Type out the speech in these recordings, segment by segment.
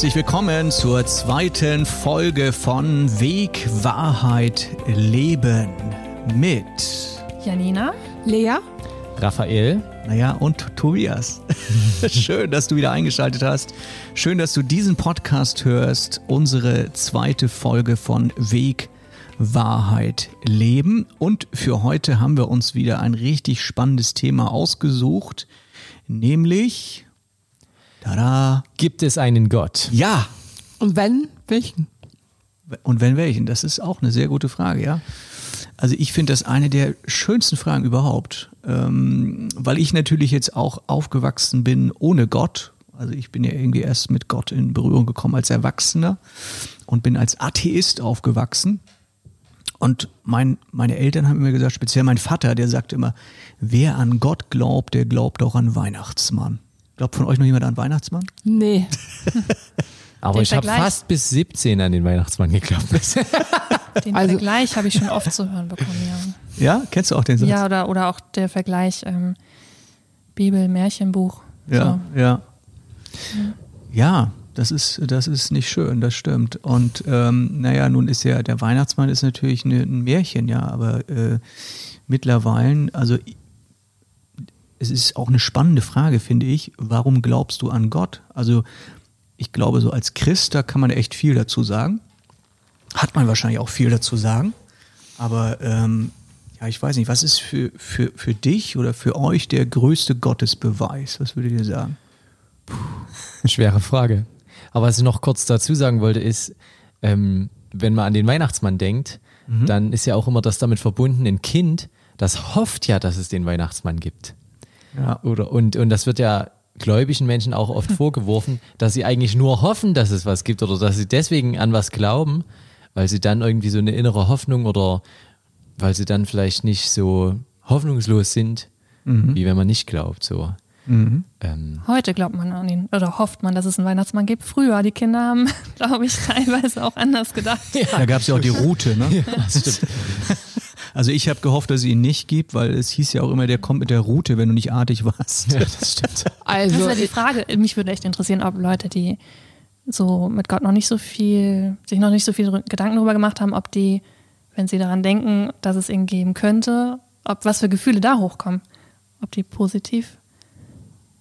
Herzlich willkommen zur zweiten Folge von Weg, Wahrheit, Leben mit Janina, Lea, Raphael. Naja, und Tobias. Schön, dass du wieder eingeschaltet hast. Schön, dass du diesen Podcast hörst. Unsere zweite Folge von Weg, Wahrheit, Leben. Und für heute haben wir uns wieder ein richtig spannendes Thema ausgesucht, nämlich Tada. Gibt es einen Gott? Ja. Und wenn, welchen? Und wenn welchen? Das ist auch eine sehr gute Frage, ja. Also ich finde das eine der schönsten Fragen überhaupt, ähm, weil ich natürlich jetzt auch aufgewachsen bin ohne Gott. Also ich bin ja irgendwie erst mit Gott in Berührung gekommen als Erwachsener und bin als Atheist aufgewachsen. Und mein, meine Eltern haben immer gesagt, speziell mein Vater, der sagt immer, wer an Gott glaubt, der glaubt auch an Weihnachtsmann. Glaubt von euch noch jemand an Weihnachtsmann? Nee. Aber Den ich habe fast bis 17 an den Weihnachtsmann geglaubt. den Also- Vergleich habe ich schon oft zu hören bekommen, ja. Ja, kennst du auch den Satz? Ja, oder, oder auch der Vergleich ähm, Bibel, Märchenbuch. Ja, So. ja. Ja, das ist, das ist nicht schön, das stimmt. Und ähm, naja, nun ist ja, der Weihnachtsmann ist natürlich eine, ein Märchen, ja, aber äh, mittlerweile, also i- es ist auch eine spannende Frage, finde ich, warum glaubst du an Gott? Also ich glaube, so als Christ, da kann man echt viel dazu sagen. Hat man wahrscheinlich auch viel dazu sagen. Aber ähm, ja, ich weiß nicht, was ist für, für, für dich oder für euch der größte Gottesbeweis? Was würdet ihr sagen? Schwere Frage. Aber was ich noch kurz dazu sagen wollte, ist, ähm, wenn man an den Weihnachtsmann denkt, dann ist ja auch immer das damit verbunden, ein Kind, das hofft ja, dass es den Weihnachtsmann gibt. Ja. Oder, und, und das wird ja gläubigen Menschen auch oft vorgeworfen, dass sie eigentlich nur hoffen, dass es was gibt oder dass sie deswegen an was glauben, weil sie dann irgendwie so eine innere Hoffnung oder weil sie dann vielleicht nicht so hoffnungslos sind, wie wenn man nicht glaubt. So. Ähm, Heute glaubt man an ihn oder hofft man, dass es einen Weihnachtsmann gibt. Früher, die Kinder haben, glaube ich, teilweise auch anders gedacht. Da gab es ja auch die Route, ne? Also ich habe gehofft, dass es ihn nicht gibt, weil es hieß ja auch immer, der kommt mit der Route, wenn du nicht artig warst. ja, das stimmt. Das Also, wäre die Frage. Mich würde echt interessieren, ob Leute, die so mit Gott noch nicht so viel, sich noch nicht so viel Gedanken darüber gemacht haben, ob die, wenn sie daran denken, dass es ihn geben könnte, ob was für Gefühle da hochkommen. Ob die positiv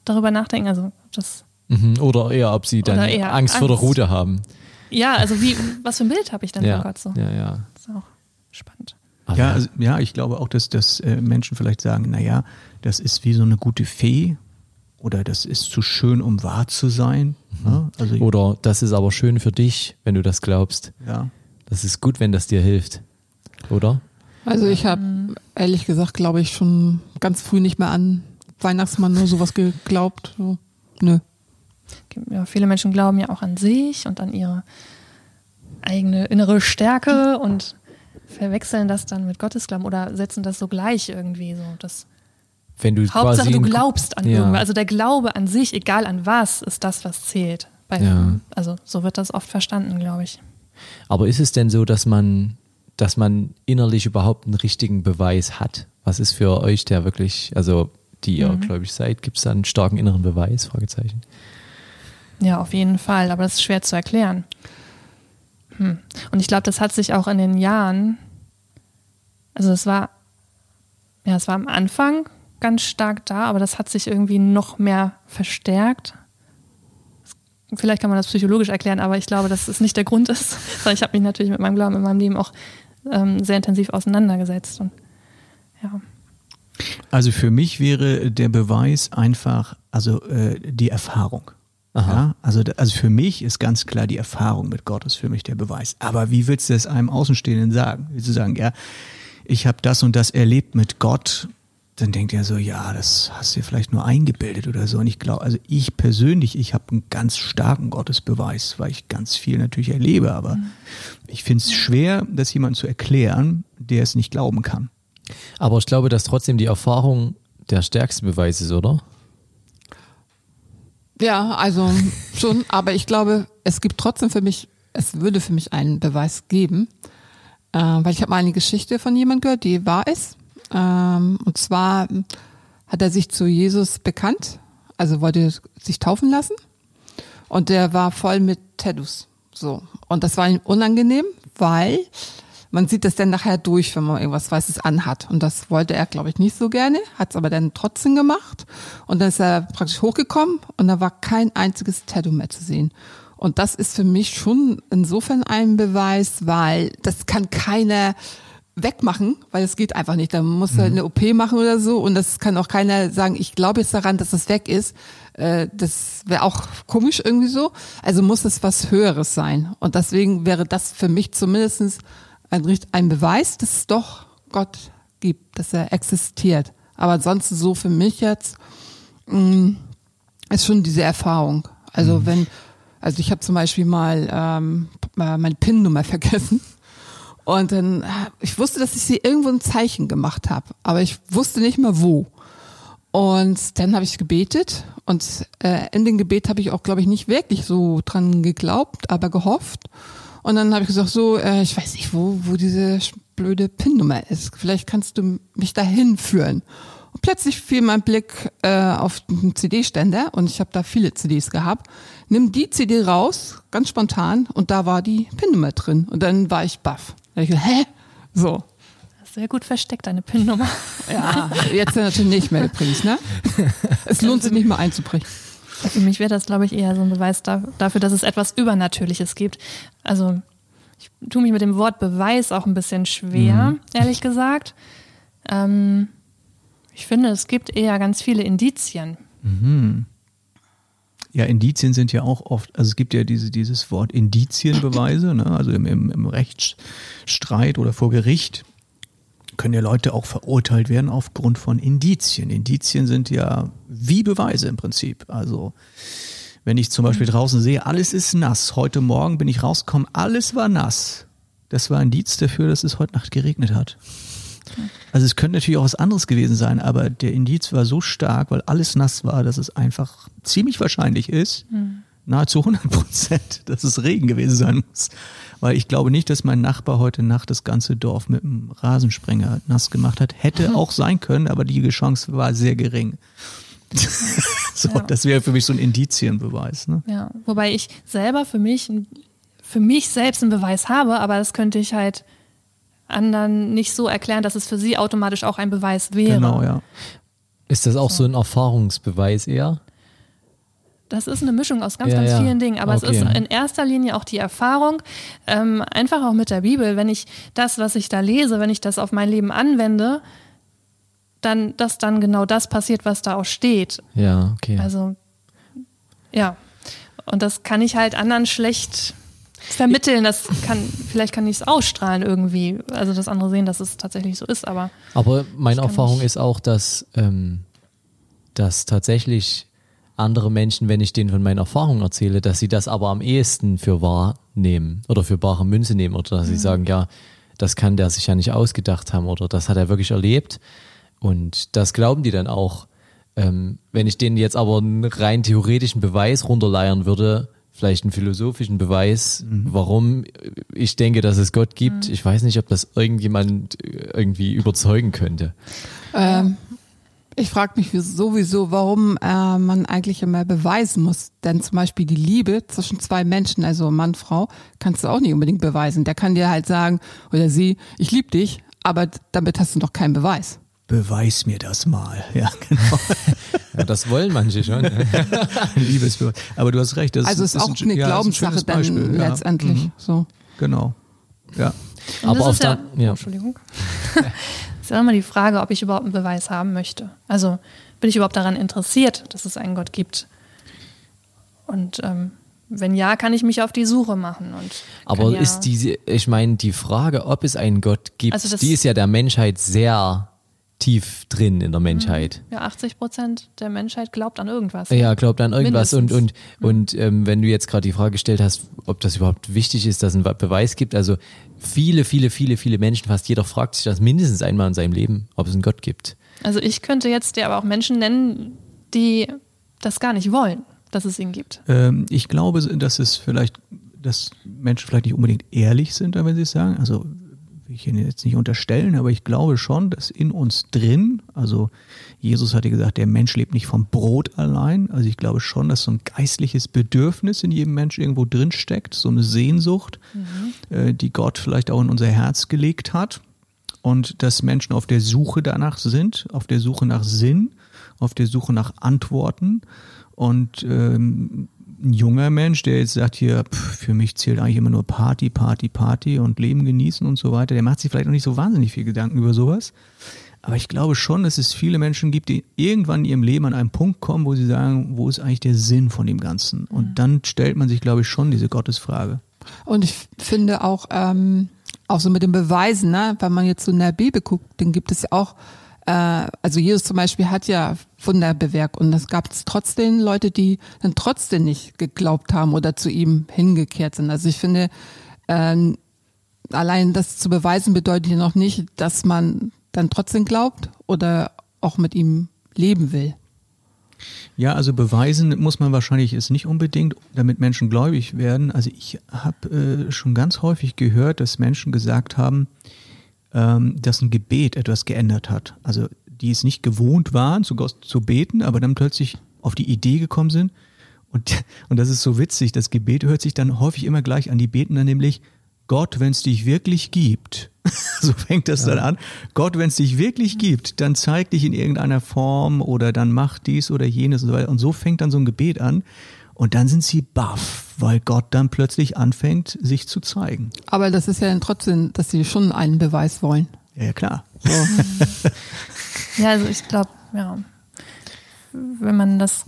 darüber nachdenken. Also das Mhm. Oder eher, ob sie dann eher Angst, vor der Angst. Route haben. Ja, also wie, was für ein Bild habe ich denn Ja, von Gott so? ja, ja. Das ist auch spannend. Aber Ja, also, ja, ich glaube auch, dass, dass äh, Menschen vielleicht sagen, naja, das ist wie so eine gute Fee oder das ist zu schön, um wahr zu sein. Ne? Also Oder das ist aber schön für dich, wenn du das glaubst. ja. Das ist gut, wenn das dir hilft. Oder? also ich habe ehrlich gesagt, glaube ich, schon ganz früh nicht mehr an Weihnachtsmann nur sowas geglaubt. So. Nö. Ja, viele Menschen glauben ja auch an sich und an ihre eigene innere Stärke und verwechseln das dann mit Gottesglauben oder setzen das so gleich irgendwie so. Das Wenn du Hauptsache du glaubst an ja. irgendwas. Also der Glaube an sich, egal an was, ist das, was zählt. Bei, Ja. Also so wird das oft verstanden, glaube ich. Aber ist es denn so, dass man, dass man innerlich überhaupt einen richtigen Beweis hat? Was ist für euch der wirklich, also die ihr Mhm. gläubig seid, gibt es da einen starken inneren Beweis? Fragezeichen. Ja, auf jeden Fall, aber das ist schwer zu erklären. Hm. Und ich glaube, das hat sich auch in den Jahren, also es war, ja, es war am Anfang ganz stark da, aber das hat sich irgendwie noch mehr verstärkt. Vielleicht kann man das psychologisch erklären, aber ich glaube, dass es nicht der Grund ist, sondern ich habe mich natürlich mit meinem Glauben in meinem Leben auch ähm, sehr intensiv auseinandergesetzt. Und ja. Also für mich wäre der Beweis einfach, also äh, die Erfahrung. Ja, also, also für mich ist ganz klar die Erfahrung mit Gott ist für mich der Beweis. Aber wie willst du das einem Außenstehenden sagen? Willst du sagen, ja, ich habe das und das erlebt mit Gott, dann denkt er so, ja, das hast du dir vielleicht nur eingebildet oder so. Und ich glaube, also ich persönlich, ich habe einen ganz starken Gottesbeweis, weil ich ganz viel natürlich erlebe, aber ich finde es schwer, das jemandem zu erklären, der es nicht glauben kann. Aber ich glaube, dass trotzdem die Erfahrung der stärkste Beweis ist, oder? Ja, also schon, aber ich glaube, es gibt trotzdem für mich, es würde für mich einen Beweis geben, äh, weil ich habe mal eine Geschichte von jemandem gehört, die wahr ist. Ähm, und zwar hat er sich zu Jesus bekannt, also wollte sich taufen lassen. Und der war voll mit Tattoos. So. Und das war ihm unangenehm, weil man sieht das dann nachher durch, wenn man irgendwas Weißes anhat. Und das wollte er, glaube ich, nicht so gerne, hat es aber dann trotzdem gemacht. Und dann ist er praktisch hochgekommen und da war kein einziges Tattoo mehr zu sehen. Und das ist für mich schon insofern ein Beweis, weil das kann keiner wegmachen, weil es geht einfach nicht. Da muss er eine OP machen oder so und das kann auch keiner sagen, ich glaube jetzt daran, dass das weg ist. Äh, das wäre auch komisch irgendwie so. Also muss es was Höheres sein. Und deswegen wäre das für mich zumindestens ein, ein Beweis, dass es doch Gott gibt, dass er existiert. Aber ansonsten so für mich jetzt mh, ist schon diese Erfahrung. Also wenn, also ich habe zum Beispiel mal ähm, meine PIN-Nummer vergessen. Und dann, äh, ich wusste, dass ich sie irgendwo ein Zeichen gemacht habe, aber ich wusste nicht mehr wo. Und dann habe ich gebetet und äh, in dem Gebet habe ich auch, glaube ich, nicht wirklich so dran geglaubt, aber gehofft. Und dann habe ich gesagt, so, äh, ich weiß nicht, wo, wo diese blöde PIN-Nummer ist. Vielleicht kannst du mich dahin führen. Und plötzlich fiel mein Blick äh, auf den CD-Ständer und ich habe da viele CDs gehabt. Nimm die CD raus, ganz spontan, und da war die PIN-Nummer drin. Und dann war ich baff. Da ich gesagt, hä? So. Sehr gut versteckt, deine PIN-Nummer. Ja, jetzt natürlich nicht mehr übrigens, ne? Es lohnt sich nicht mal einzubrechen. Für mich wäre das, glaube ich, eher so ein Beweis da, dafür, dass es etwas Übernatürliches gibt. Also ich tue mich mit dem Wort Beweis auch ein bisschen schwer, ehrlich gesagt. Ähm, ich finde, es gibt eher ganz viele Indizien. Ja, Indizien sind ja auch oft, also es gibt ja diese, dieses Wort Indizienbeweise, ne? also im, im, im Rechtsstreit oder vor Gericht können ja Leute auch verurteilt werden aufgrund von Indizien. Indizien sind ja wie Beweise im Prinzip. Also wenn ich zum Beispiel draußen sehe, alles ist nass, heute Morgen bin ich rausgekommen, alles war nass. Das war ein Indiz dafür, dass es heute Nacht geregnet hat. Also es könnte natürlich auch was anderes gewesen sein, aber der Indiz war so stark, weil alles nass war, dass es einfach ziemlich wahrscheinlich ist, nahezu 100 Prozent, dass es Regen gewesen sein muss. Weil ich glaube nicht, dass mein Nachbar heute Nacht das ganze Dorf mit einem Rasensprenger nass gemacht hat. Hätte auch sein können, aber die Chance war sehr gering. so, Ja. das wäre für mich so ein Indizienbeweis. Ne? Ja, wobei ich selber für mich, für mich selbst einen Beweis habe, aber das könnte ich halt anderen nicht so erklären, dass es für sie automatisch auch ein Beweis wäre. Genau, ja. Ist das auch so ein Erfahrungsbeweis eher? Das ist eine Mischung aus ganz, Ja, ganz ja. vielen Dingen. Aber es Okay. ist in erster Linie auch die Erfahrung, ähm, einfach auch mit der Bibel. Wenn ich das, was ich da lese, wenn ich das auf mein Leben anwende, dann, dass dann genau das passiert, was da auch steht. Ja, okay. Also, ja. Und das kann ich halt anderen schlecht vermitteln. Das kann, vielleicht kann ich es ausstrahlen irgendwie. Also, dass andere sehen, dass es tatsächlich so ist, aber Aber meine Erfahrung ist auch, dass, ähm, dass tatsächlich andere Menschen, wenn ich denen von meinen Erfahrungen erzähle, dass sie das aber am ehesten für wahr nehmen oder für bare Münze nehmen oder dass sie sagen, ja, das kann der sich ja nicht ausgedacht haben oder das hat er wirklich erlebt. Und das glauben die dann auch. Ähm, wenn ich denen jetzt aber einen rein theoretischen Beweis runterleiern würde, vielleicht einen philosophischen Beweis, warum ich denke, dass es Gott gibt, ich weiß nicht, ob das irgendjemand äh, irgendwie überzeugen könnte. Ähm, ich frage mich sowieso, warum äh, man eigentlich immer beweisen muss. Denn zum Beispiel die Liebe zwischen zwei Menschen, also Mann, Frau, kannst du auch nicht unbedingt beweisen. Der kann dir halt sagen, oder sie, ich liebe dich, aber damit hast du noch keinen Beweis. Beweis mir das mal. Ja, genau. Ja, das wollen manche schon. ne? Liebesbeweis. Aber du hast recht. Das Also ist das auch ein- eine ja, ist ein Glaubenssache dann Beispiel, ja. letztendlich. Mhm, So. Genau. Ja. Und Aber auf ist der- ja. Entschuldigung. ist ja immer die Frage, ob ich überhaupt einen Beweis haben möchte. Also bin ich überhaupt daran interessiert, dass es einen Gott gibt? Und ähm, wenn ja, kann ich mich auf die Suche machen. Und Aber ja, ist diese, ich meine, die Frage, ob es einen Gott gibt, Also die ist ja der Menschheit sehr tief drin in der Menschheit. ja 80 Prozent der Menschheit glaubt an irgendwas. Ja, glaubt an irgendwas und und Mindestens. und ähm, wenn du jetzt gerade die Frage gestellt hast, ob das überhaupt wichtig ist, dass es einen Beweis gibt, also viele, viele, viele, viele Menschen, fast jeder fragt sich das mindestens einmal in seinem Leben, ob es einen Gott gibt. Also ich könnte jetzt dir aber auch Menschen nennen, die das gar nicht wollen, dass es ihn gibt. Ähm, ich glaube, dass es vielleicht, dass Menschen vielleicht nicht unbedingt ehrlich sind, wenn sie es sagen. Also will ich Ihnen jetzt nicht unterstellen, aber ich glaube schon, dass in uns drin, also Jesus hatte gesagt, der Mensch lebt nicht vom Brot allein. Also ich glaube schon, dass so ein geistliches Bedürfnis in jedem Mensch irgendwo drin steckt, so eine Sehnsucht, mhm. äh, die Gott vielleicht auch in unser Herz gelegt hat. Und dass Menschen auf der Suche danach sind, auf der Suche nach Sinn, auf der Suche nach Antworten. Und ähm, ein junger Mensch, der jetzt sagt hier, pff, für mich zählt eigentlich immer nur Party, Party, Party und Leben genießen und so weiter, der macht sich vielleicht noch nicht so wahnsinnig viel Gedanken über sowas. Aber ich glaube schon, dass es viele Menschen gibt, die irgendwann in ihrem Leben an einen Punkt kommen, wo sie sagen, wo ist eigentlich der Sinn von dem Ganzen? Und dann stellt man sich, glaube ich, schon diese Gottesfrage. Und ich finde auch, ähm, auch so mit den Beweisen, ne? wenn man jetzt so in der Bibel guckt, dann gibt es ja auch, also Jesus zum Beispiel hat ja Wunder bewirkt und es gab trotzdem Leute, die dann trotzdem nicht geglaubt haben oder zu ihm hingekehrt sind. Also ich finde, äh, allein das zu beweisen bedeutet ja noch nicht, dass man dann trotzdem glaubt oder auch mit ihm leben will. Ja, also beweisen muss man wahrscheinlich es nicht unbedingt, damit Menschen gläubig werden. Also ich habe äh, schon ganz häufig gehört, dass Menschen gesagt haben, ähm, dass ein Gebet etwas geändert hat. Also die es nicht gewohnt waren, zu, zu beten, aber dann plötzlich auf die Idee gekommen sind. Und, und das ist so witzig, das Gebet hört sich dann häufig immer gleich an die Betenden, nämlich Gott, wenn es dich wirklich gibt, so fängt das ja. dann an. Gott, wenn es dich wirklich gibt, dann zeig dich in irgendeiner Form oder dann mach dies oder jenes und so weiter. Und so fängt dann so ein Gebet an. Und dann sind sie baff, weil Gott dann plötzlich anfängt, sich zu zeigen. Aber das ist ja dann trotzdem, dass sie schon einen Beweis wollen. Ja, ja klar. So. ja, also ich glaube, ja, wenn man das,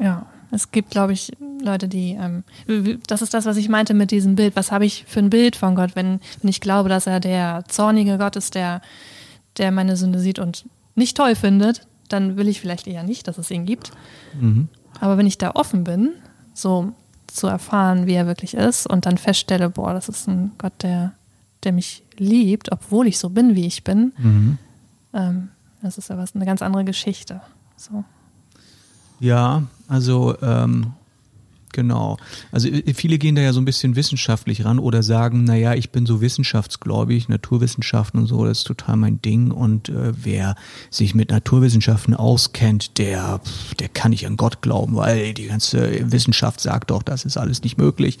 ja, es gibt, glaube ich, Leute, die, ähm, das ist das, was ich meinte mit diesem Bild. Was habe ich für ein Bild von Gott, wenn, wenn ich glaube, dass er der zornige Gott ist, der, der meine Sünde sieht und nicht toll findet, dann will ich vielleicht eher nicht, dass es ihn gibt. Mhm. Aber wenn ich da offen bin, so zu erfahren, wie er wirklich ist und dann feststelle, boah, das ist ein Gott, der, der mich liebt, obwohl ich so bin, wie ich bin, mhm. ähm, das ist ja was, eine ganz andere Geschichte. So. Ja, also ähm, Genau. Also äh, viele gehen da ja so ein bisschen wissenschaftlich ran oder sagen, naja, ich bin so wissenschaftsgläubig, Naturwissenschaften und so, das ist total mein Ding. Und äh, wer sich mit Naturwissenschaften auskennt, der, der kann nicht an Gott glauben, weil die ganze Wissenschaft sagt doch, das ist alles nicht möglich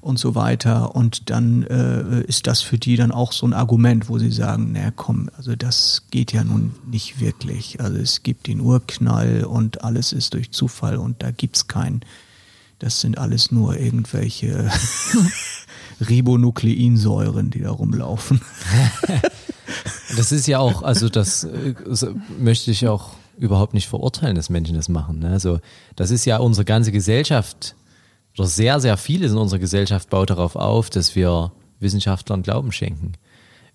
und so weiter. Und dann äh, ist das für die dann auch so ein Argument, wo sie sagen, naja, komm, also das geht ja nun nicht wirklich. Also es gibt den Urknall und alles ist durch Zufall und da gibt's keinen das sind alles nur irgendwelche Ribonukleinsäuren, die da rumlaufen. das ist ja auch, also das, das äh, möchte ich auch überhaupt nicht verurteilen, dass Menschen das machen. Ne? Also das ist ja unsere ganze Gesellschaft oder sehr, sehr vieles in unserer Gesellschaft baut darauf auf, dass wir Wissenschaftlern Glauben schenken.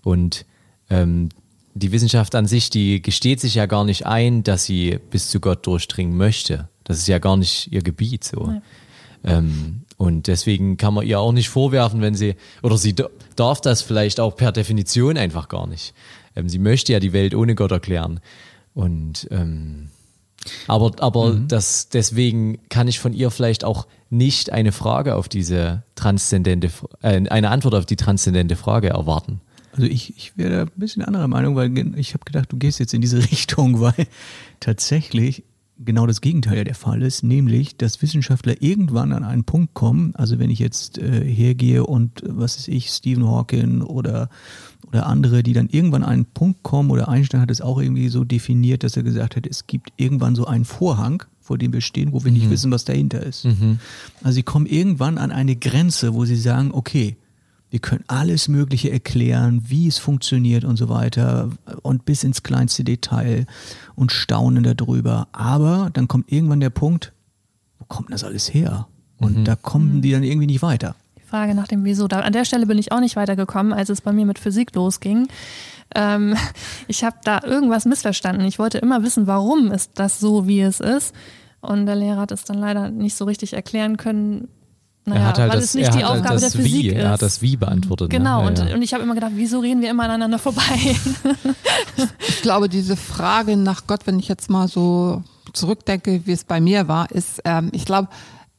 Und ähm, die Wissenschaft an sich, die gesteht sich ja gar nicht ein, dass sie bis zu Gott durchdringen möchte. Das ist ja gar nicht ihr Gebiet so. Nee. Ähm, und deswegen kann man ihr auch nicht vorwerfen, wenn sie, oder sie darf das vielleicht auch per Definition einfach gar nicht. Ähm, sie möchte ja die Welt ohne Gott erklären. Und ähm, aber, aber mhm. das, deswegen kann ich von ihr vielleicht auch nicht eine Frage auf diese transzendente, äh, eine Antwort auf die transzendente Frage erwarten. Also ich, ich wäre ein bisschen anderer Meinung, weil ich habe gedacht, du gehst jetzt in diese Richtung, weil tatsächlich genau das Gegenteil der Fall ist, nämlich, dass Wissenschaftler irgendwann an einen Punkt kommen, also wenn ich jetzt äh, hergehe und, was ist ich, Stephen Hawking oder, oder andere, die dann irgendwann an einen Punkt kommen, oder Einstein hat es auch irgendwie so definiert, dass er gesagt hat, es gibt irgendwann so einen Vorhang, vor dem wir stehen, wo wir mhm. nicht wissen, was dahinter ist. Mhm. Also sie kommen irgendwann an eine Grenze, wo sie sagen, okay, wir können alles Mögliche erklären, wie es funktioniert und so weiter und bis ins kleinste Detail und staunen darüber. Aber dann kommt irgendwann der Punkt, wo kommt das alles her? Und mhm. da kommen mhm. die dann irgendwie nicht weiter. Die Frage nach dem Wieso. Da, an der Stelle bin ich auch nicht weitergekommen, als es bei mir mit Physik losging. Ähm, ich habe da irgendwas missverstanden. Ich wollte immer wissen, warum ist das so, wie es ist. Und der Lehrer hat es dann leider nicht so richtig erklären können, naja, er hat halt weil das, es nicht die halt Aufgabe der Physik wie, ist. Er hat das Wie beantwortet. Ne? Genau, ne? ja, und, und ich habe immer gedacht, wieso reden wir immer aneinander vorbei? ich glaube, diese Frage nach Gott, wenn ich jetzt mal so zurückdenke, wie es bei mir war, ist, ähm, ich glaube,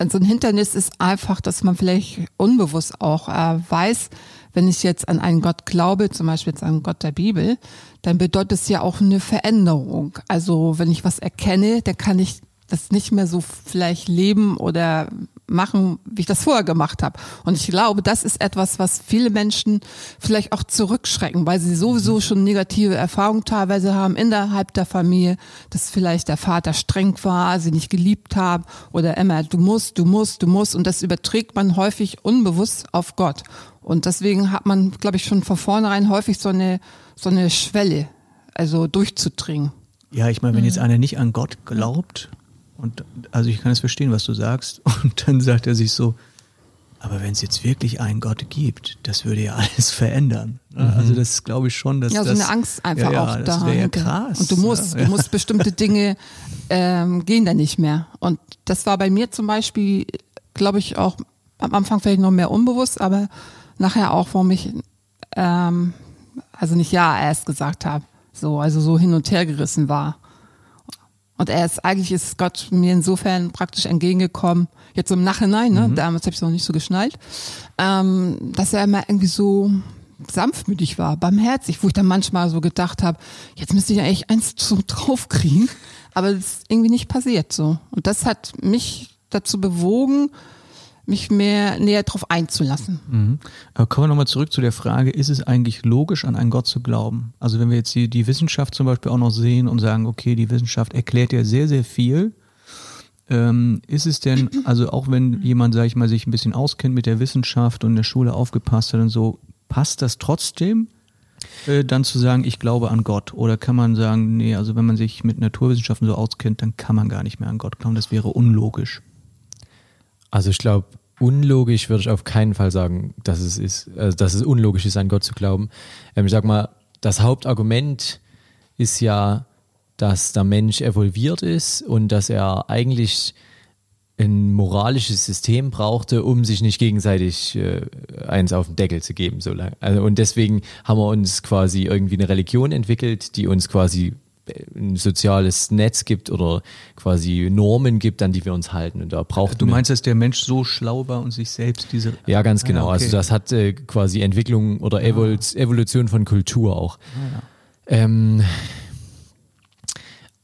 so ein Hindernis ist einfach, dass man vielleicht unbewusst auch äh, weiß, wenn ich jetzt an einen Gott glaube, zum Beispiel jetzt an Gott der Bibel, dann bedeutet es ja auch eine Veränderung. Also wenn ich was erkenne, dann kann ich das nicht mehr so vielleicht leben oder machen, wie ich das vorher gemacht habe. Und ich glaube, das ist etwas, was viele Menschen vielleicht auch zurückschrecken, weil sie sowieso mhm. schon negative Erfahrungen teilweise haben innerhalb der Familie, dass vielleicht der Vater streng war, sie nicht geliebt haben oder immer, du musst, du musst, du musst. Und das überträgt man häufig unbewusst auf Gott. Und deswegen hat man, glaube ich, schon von vornherein häufig so eine, so eine Schwelle, also durchzudringen. Ja, ich meine, wenn jetzt mhm. einer nicht an Gott glaubt, und also ich kann es verstehen, was du sagst. Und dann sagt er sich so, aber wenn es jetzt wirklich einen Gott gibt, das würde ja alles verändern. Ne? Mhm. Also das glaube ich schon, dass ja so das, eine Angst einfach ja, auch ja, das wäre ja krass. Und du musst, ja. du musst bestimmte Dinge ähm, gehen da nicht mehr. Und das war bei mir zum Beispiel, glaube ich auch am Anfang vielleicht noch mehr unbewusst, aber nachher auch, warum ich ähm, also nicht ja erst gesagt habe, so also so hin und her gerissen war. Und er ist, eigentlich ist Gott mir insofern praktisch entgegengekommen, jetzt im Nachhinein, ne? Mhm. damals habe ich es noch nicht so geschnallt, ähm, dass er immer irgendwie so sanftmütig war, barmherzig, wo ich dann manchmal so gedacht habe, jetzt müsste ich ja echt eins zum draufkriegen, aber das ist irgendwie nicht passiert so. Und das hat mich dazu bewogen, mich mehr näher darauf einzulassen. Mhm. Aber kommen wir nochmal zurück zu der Frage, ist es eigentlich logisch, an einen Gott zu glauben? Also wenn wir jetzt die, die Wissenschaft zum Beispiel auch noch sehen und sagen, okay, die Wissenschaft erklärt ja sehr, sehr viel. Ähm, ist es denn, also auch wenn jemand, sage ich mal, sich ein bisschen auskennt mit der Wissenschaft und in der Schule aufgepasst hat und so, passt das trotzdem? Äh, dann zu sagen, ich glaube an Gott? Oder kann man sagen, nee, also wenn man sich mit Naturwissenschaften so auskennt, dann kann man gar nicht mehr an Gott glauben, das wäre unlogisch. Also ich glaube, unlogisch würde ich auf keinen Fall sagen, dass es ist, also dass es unlogisch ist, an Gott zu glauben. Ähm, ich sag mal, das Hauptargument ist ja, dass der Mensch evolviert ist und dass er eigentlich ein moralisches System brauchte, um sich nicht gegenseitig äh, eins auf den Deckel zu geben. So lange. Also, und deswegen haben wir uns quasi irgendwie eine Religion entwickelt, die uns quasi ein soziales Netz gibt oder quasi Normen gibt, an die wir uns halten. Und da braucht du meinst, dass der Mensch so schlau war und sich selbst diese. Ja, ganz genau. Ah, okay. Also das hat äh, quasi Entwicklung oder Evol ah. Evolution von Kultur auch. Ah, ja. ähm,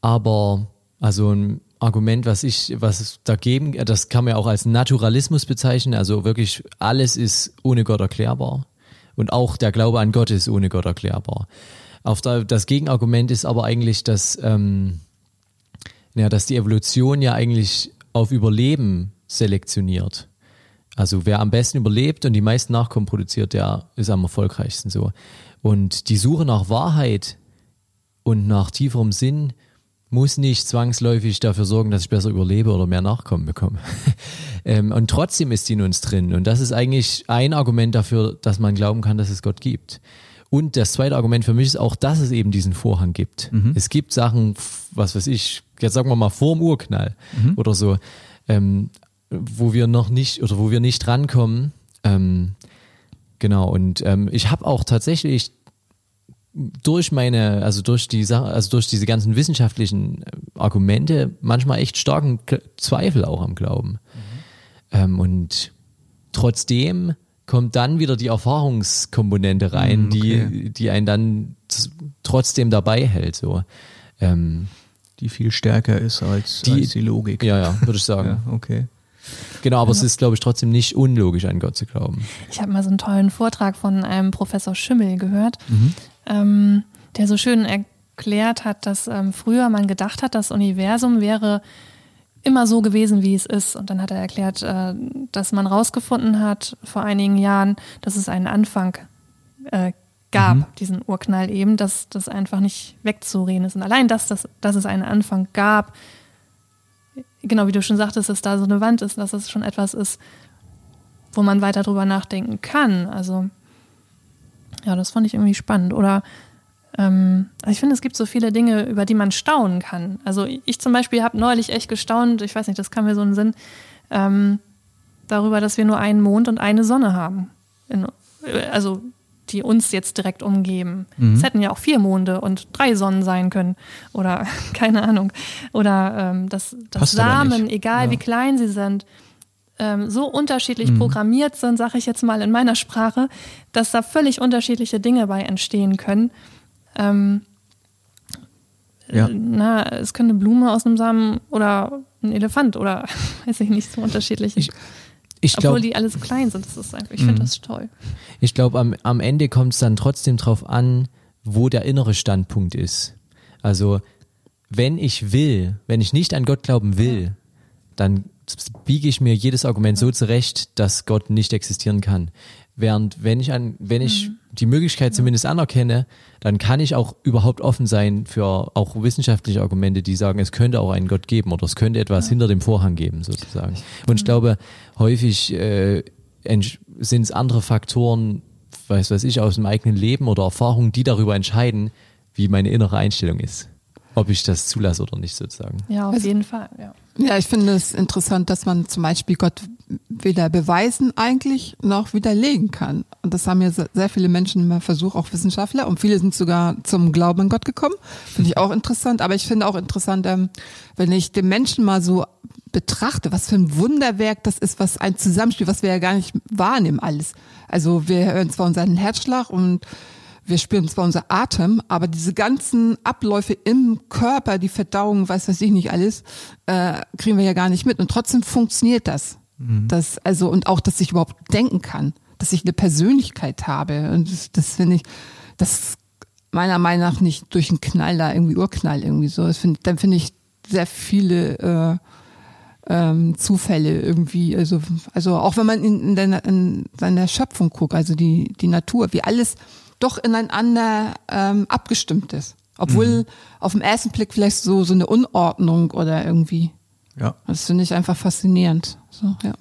aber also ein Argument, was ich, was es da geben, das kann man ja auch als Naturalismus bezeichnen. Also wirklich alles ist ohne Gott erklärbar. Und auch der Glaube an Gott ist ohne Gott erklärbar. Auf der, das Gegenargument ist aber eigentlich, dass, ähm, ja, dass die Evolution ja eigentlich auf Überleben selektioniert. Also wer am besten überlebt und die meisten Nachkommen produziert, der ist am erfolgreichsten so. Und die Suche nach Wahrheit und nach tieferem Sinn muss nicht zwangsläufig dafür sorgen, dass ich besser überlebe oder mehr Nachkommen bekomme. ähm, und trotzdem ist die in uns drin. Und das ist eigentlich ein Argument dafür, dass man glauben kann, dass es Gott gibt. Und das zweite Argument für mich ist auch, dass es eben diesen Vorhang gibt. Mhm. Es gibt Sachen, was weiß ich, jetzt sagen wir mal vor dem Urknall mhm. oder so, ähm, wo wir noch nicht oder wo wir nicht rankommen. Ähm, genau, und ähm, ich habe auch tatsächlich durch meine, also durch die also durch diese ganzen wissenschaftlichen äh, Argumente manchmal echt starken Zweifel auch am Glauben. Mhm. Ähm, und trotzdem kommt dann wieder die Erfahrungskomponente rein, mm, okay. die, die einen dann trotzdem dabei hält. So. Ähm, die viel stärker ist als die, als die Logik. Ja, ja, würde ich sagen. ja, okay. Genau, aber ja. es ist, glaube ich, trotzdem nicht unlogisch, an Gott zu glauben. Ich habe mal so einen tollen Vortrag von einem Professor Schimmel gehört, mhm. ähm, der so schön erklärt hat, dass ähm, früher man gedacht hat, das Universum wäre immer so gewesen, wie es ist. Und dann hat er erklärt, äh, dass man rausgefunden hat vor einigen Jahren, dass es einen Anfang äh, gab, mhm. diesen Urknall eben, dass das einfach nicht wegzureden ist. Und allein das, dass, dass es einen Anfang gab, genau wie du schon sagtest, dass da so eine Wand ist, dass es schon etwas ist, wo man weiter drüber nachdenken kann. Also ja, das fand ich irgendwie spannend. Oder ähm, also ich finde, es gibt so viele Dinge, über die man staunen kann. Also ich zum Beispiel habe neulich echt gestaunt, ich weiß nicht, das kam mir so in den Sinn, ähm, darüber, dass wir nur einen Mond und eine Sonne haben. In, also die uns jetzt direkt umgeben. Mhm. Es hätten ja auch vier Monde und drei Sonnen sein können. Oder keine Ahnung. Oder ähm, dass, dass Samen, egal ja. wie klein sie sind, ähm, so unterschiedlich programmiert sind, sage ich jetzt mal in meiner Sprache, dass da völlig unterschiedliche Dinge bei entstehen können. Ähm, Ja. Na, es könnte eine Blume aus einem Samen oder ein Elefant oder weiß ich nicht, so unterschiedlich. Ich- Ich Obwohl glaube, die alle so klein sind, das ist einfach, ich finde das toll. ich glaub, am, am Ende kommt es dann trotzdem drauf an, wo der innere Standpunkt ist. Also, wenn ich will, wenn ich nicht an Gott glauben will, dann biege ich mir jedes Argument so zurecht, dass Gott nicht existieren kann. Während wenn ich an, wenn ich die Möglichkeit zumindest anerkenne, dann kann ich auch überhaupt offen sein für auch wissenschaftliche Argumente, die sagen, es könnte auch einen Gott geben oder es könnte etwas hinter dem Vorhang geben, sozusagen. Und ich glaube, häufig äh, sind es andere Faktoren, weiß was ich, aus dem eigenen Leben oder Erfahrungen, die darüber entscheiden, wie meine innere Einstellung ist. Ob ich das zulasse oder nicht, sozusagen. Ja, auf Also- jeden Fall. Ja. Ja, ich finde es interessant, dass man zum Beispiel Gott weder beweisen eigentlich noch widerlegen kann. Und das haben ja se- sehr viele Menschen immer versucht, auch Wissenschaftler. Und viele sind sogar zum Glauben an Gott gekommen. Finde ich auch interessant. Aber ich finde auch interessant, ähm, wenn ich den Menschen mal so betrachte, was für ein Wunderwerk das ist, was ein Zusammenspiel, was wir ja gar nicht wahrnehmen alles. Also wir hören zwar unseren Herzschlag und wir spüren zwar unser Atem, aber diese ganzen Abläufe im Körper, die Verdauung, weiß was ich nicht alles, äh, kriegen wir ja gar nicht mit. Und trotzdem funktioniert das. das also und auch, dass ich überhaupt denken kann, dass ich eine Persönlichkeit habe. Und das, das finde ich, das meiner Meinung nach nicht durch einen Knall da irgendwie Urknall irgendwie so. Das find, dann finde ich sehr viele äh, ähm, Zufälle irgendwie, also, also auch wenn man in, in, deiner, in seiner Schöpfung guckt, also die, die Natur, wie alles doch ineinander ähm, abgestimmt ist. Obwohl auf den ersten Blick vielleicht so, so eine Unordnung oder irgendwie. Ja. Das finde ich einfach faszinierend. So, ja.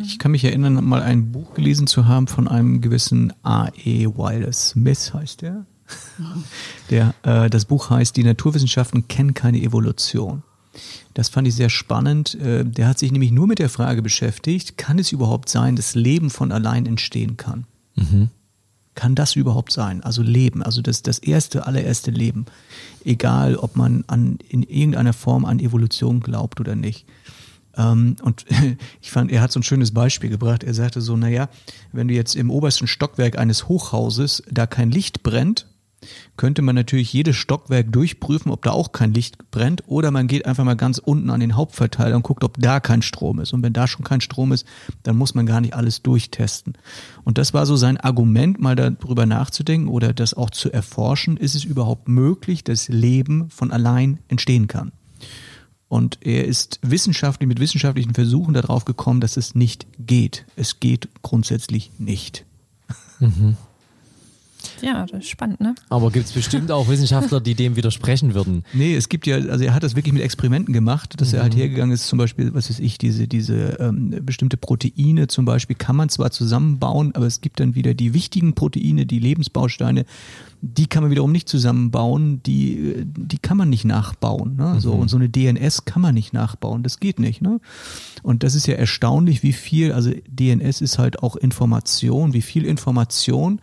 Ich kann mich erinnern, mal ein Buch gelesen zu haben von einem gewissen A.E. Wilder Smith, heißt der. der äh, das Buch heißt Die Naturwissenschaften kennen keine Evolution. Das fand ich sehr spannend. Äh, der hat sich nämlich nur mit der Frage beschäftigt, kann es überhaupt sein, dass Leben von allein entstehen kann? Kann das überhaupt sein? Also Leben, also das, das erste, allererste Leben. Egal, ob man an, in irgendeiner Form an Evolution glaubt oder nicht. Ähm, und ich fand, er hat so ein schönes Beispiel gebracht. Er sagte so, naja, wenn du jetzt im obersten Stockwerk eines Hochhauses da kein Licht brennt, könnte man natürlich jedes Stockwerk durchprüfen, ob da auch kein Licht brennt, oder man geht einfach mal ganz unten an den Hauptverteiler und guckt, ob da kein Strom ist. Und wenn da schon kein Strom ist, dann muss man gar nicht alles durchtesten. Und das war so sein Argument, mal darüber nachzudenken oder das auch zu erforschen, ist es überhaupt möglich, dass Leben von allein entstehen kann. Und er ist wissenschaftlich mit wissenschaftlichen Versuchen darauf gekommen, dass es nicht geht. Es geht grundsätzlich nicht. Ja, das ist spannend, ne? Aber gibt es bestimmt auch Wissenschaftler, die dem widersprechen würden. Nee, es gibt ja, also er hat das wirklich mit Experimenten gemacht, dass er halt hergegangen ist, zum Beispiel, was weiß ich, diese, diese ähm, bestimmte Proteine zum Beispiel kann man zwar zusammenbauen, aber es gibt dann wieder die wichtigen Proteine, die Lebensbausteine, die kann man wiederum nicht zusammenbauen, die, äh, die kann man nicht nachbauen. Ne? So, und so eine DNS kann man nicht nachbauen, das geht nicht. Ne? Und das ist ja erstaunlich, wie viel, also DNS ist halt auch Information, wie viel Information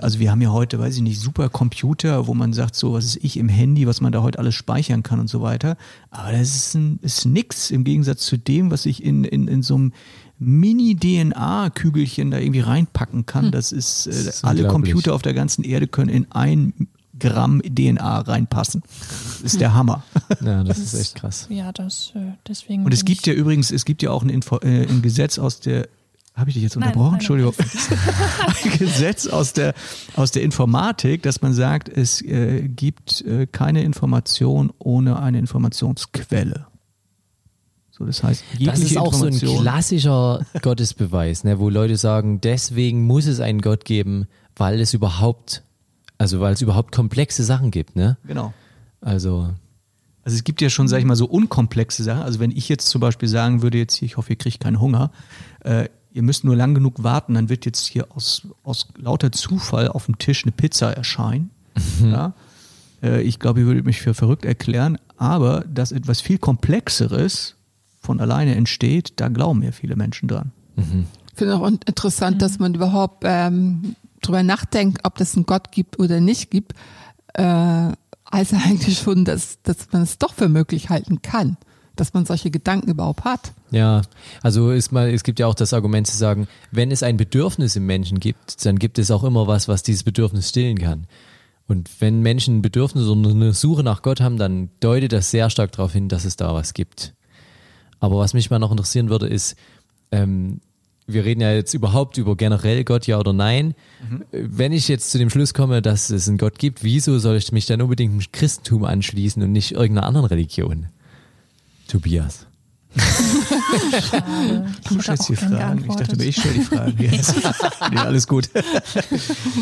also wir haben ja heute, weiß ich nicht, super Computer, wo man sagt, so was ist ich im Handy, was man da heute alles speichern kann und so weiter. Aber das ist, ein, ist nix im Gegensatz zu dem, was ich in, in, in so einem Mini-DNA-Kügelchen da irgendwie reinpacken kann. Das ist, äh, Das ist alle. Computer auf der ganzen Erde können in ein Gramm DNA reinpassen. Das ist der Hammer. Ja, das ist echt krass. Ja, das äh, deswegen. Und es gibt ja übrigens, es gibt ja auch ein, Info, äh, ein Gesetz aus der, habe ich dich jetzt unterbrochen? nein, Entschuldigung. ein Gesetz aus der, aus der Informatik, dass man sagt, es äh, gibt äh, keine Information ohne eine Informationsquelle. So, das heißt, Das ist auch so ein klassischer Gottesbeweis, ne, wo Leute sagen, deswegen muss es einen Gott geben, weil es überhaupt, also weil es überhaupt komplexe Sachen gibt, ne? Genau. Also, Also es gibt ja schon, sag ich mal, so unkomplexe Sachen. Also wenn ich jetzt zum Beispiel sagen würde, jetzt hier, ich hoffe, ihr kriegt keinen Hunger, äh, ihr müsst nur lang genug warten, dann wird jetzt hier aus, aus lauter Zufall auf dem Tisch eine Pizza erscheinen. Ja? Äh, ich glaube, ihr würdet mich für verrückt erklären, aber dass etwas viel Komplexeres von alleine entsteht, da glauben ja viele Menschen dran. Ich finde auch interessant, dass man überhaupt ähm, drüber nachdenkt, ob das einen Gott gibt oder nicht gibt. Äh, also eigentlich schon, dass, dass man es doch für möglich halten kann, dass man solche Gedanken überhaupt hat. Ja, also ist mal, es gibt ja auch das Argument zu sagen, wenn es ein Bedürfnis im Menschen gibt, dann gibt es auch immer was, was dieses Bedürfnis stillen kann. Und wenn Menschen ein Bedürfnis oder eine Suche nach Gott haben, dann deutet das sehr stark darauf hin, dass es da was gibt. Aber was mich mal noch interessieren würde, ist, ähm, wir reden ja jetzt überhaupt über generell Gott, ja oder nein. Mhm. Wenn ich jetzt zu dem Schluss komme, dass es einen Gott gibt, wieso soll ich mich dann unbedingt dem Christentum anschließen und nicht irgendeiner anderen Religion? Tobias. Du stellst die Fragen. Ich dachte, ich stelle die Fragen. Yes. ja, alles gut.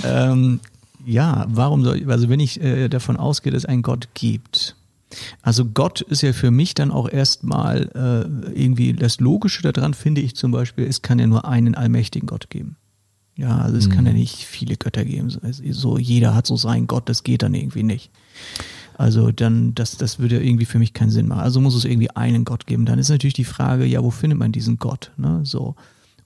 ähm, ja, warum soll ich, also wenn ich äh, davon ausgehe, dass es einen Gott gibt, also Gott ist ja für mich dann auch erstmal äh, irgendwie das Logische daran, finde ich zum Beispiel, es kann ja nur einen allmächtigen Gott geben. Ja, also es mhm. kann ja nicht viele Götter geben. So, jeder hat so seinen Gott, das geht dann irgendwie nicht. Also dann, das, das würde irgendwie für mich keinen Sinn machen. Also muss es irgendwie einen Gott geben. Dann ist natürlich die Frage, ja, wo findet man diesen Gott? Ne? So.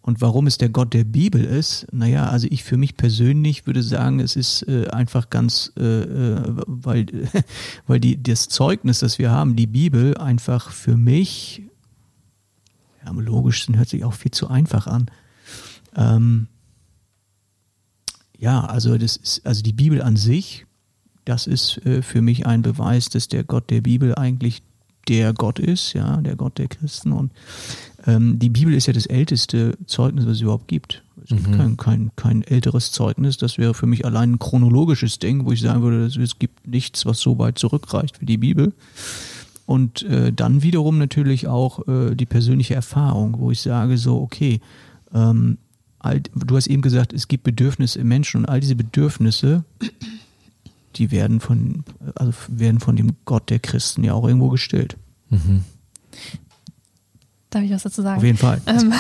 Und warum es der Gott der Bibel ist, naja, also ich für mich persönlich würde sagen, es ist äh, einfach ganz, äh, äh weil, weil die, das Zeugnis, das wir haben, die Bibel, einfach für mich, ja, am logischsten hört sich auch viel zu einfach an. Ähm, ja, also das ist, also die Bibel an sich, das ist äh, für mich ein Beweis, dass der Gott der Bibel eigentlich der Gott ist, ja, der Gott der Christen. Und ähm, die Bibel ist ja das älteste Zeugnis, was es überhaupt gibt. Es gibt mhm. kein, kein, kein älteres Zeugnis. Das wäre für mich allein ein chronologisches Ding, wo ich sagen würde, es gibt nichts, was so weit zurückreicht wie die Bibel. Und äh, dann wiederum natürlich auch äh, die persönliche Erfahrung, wo ich sage so, okay, ähm, all, du hast eben gesagt, es gibt Bedürfnisse im Menschen und all diese Bedürfnisse, die werden von, also werden von dem Gott der Christen ja auch irgendwo gestillt. Mhm. Darf ich was dazu sagen? Auf jeden Fall. Ähm,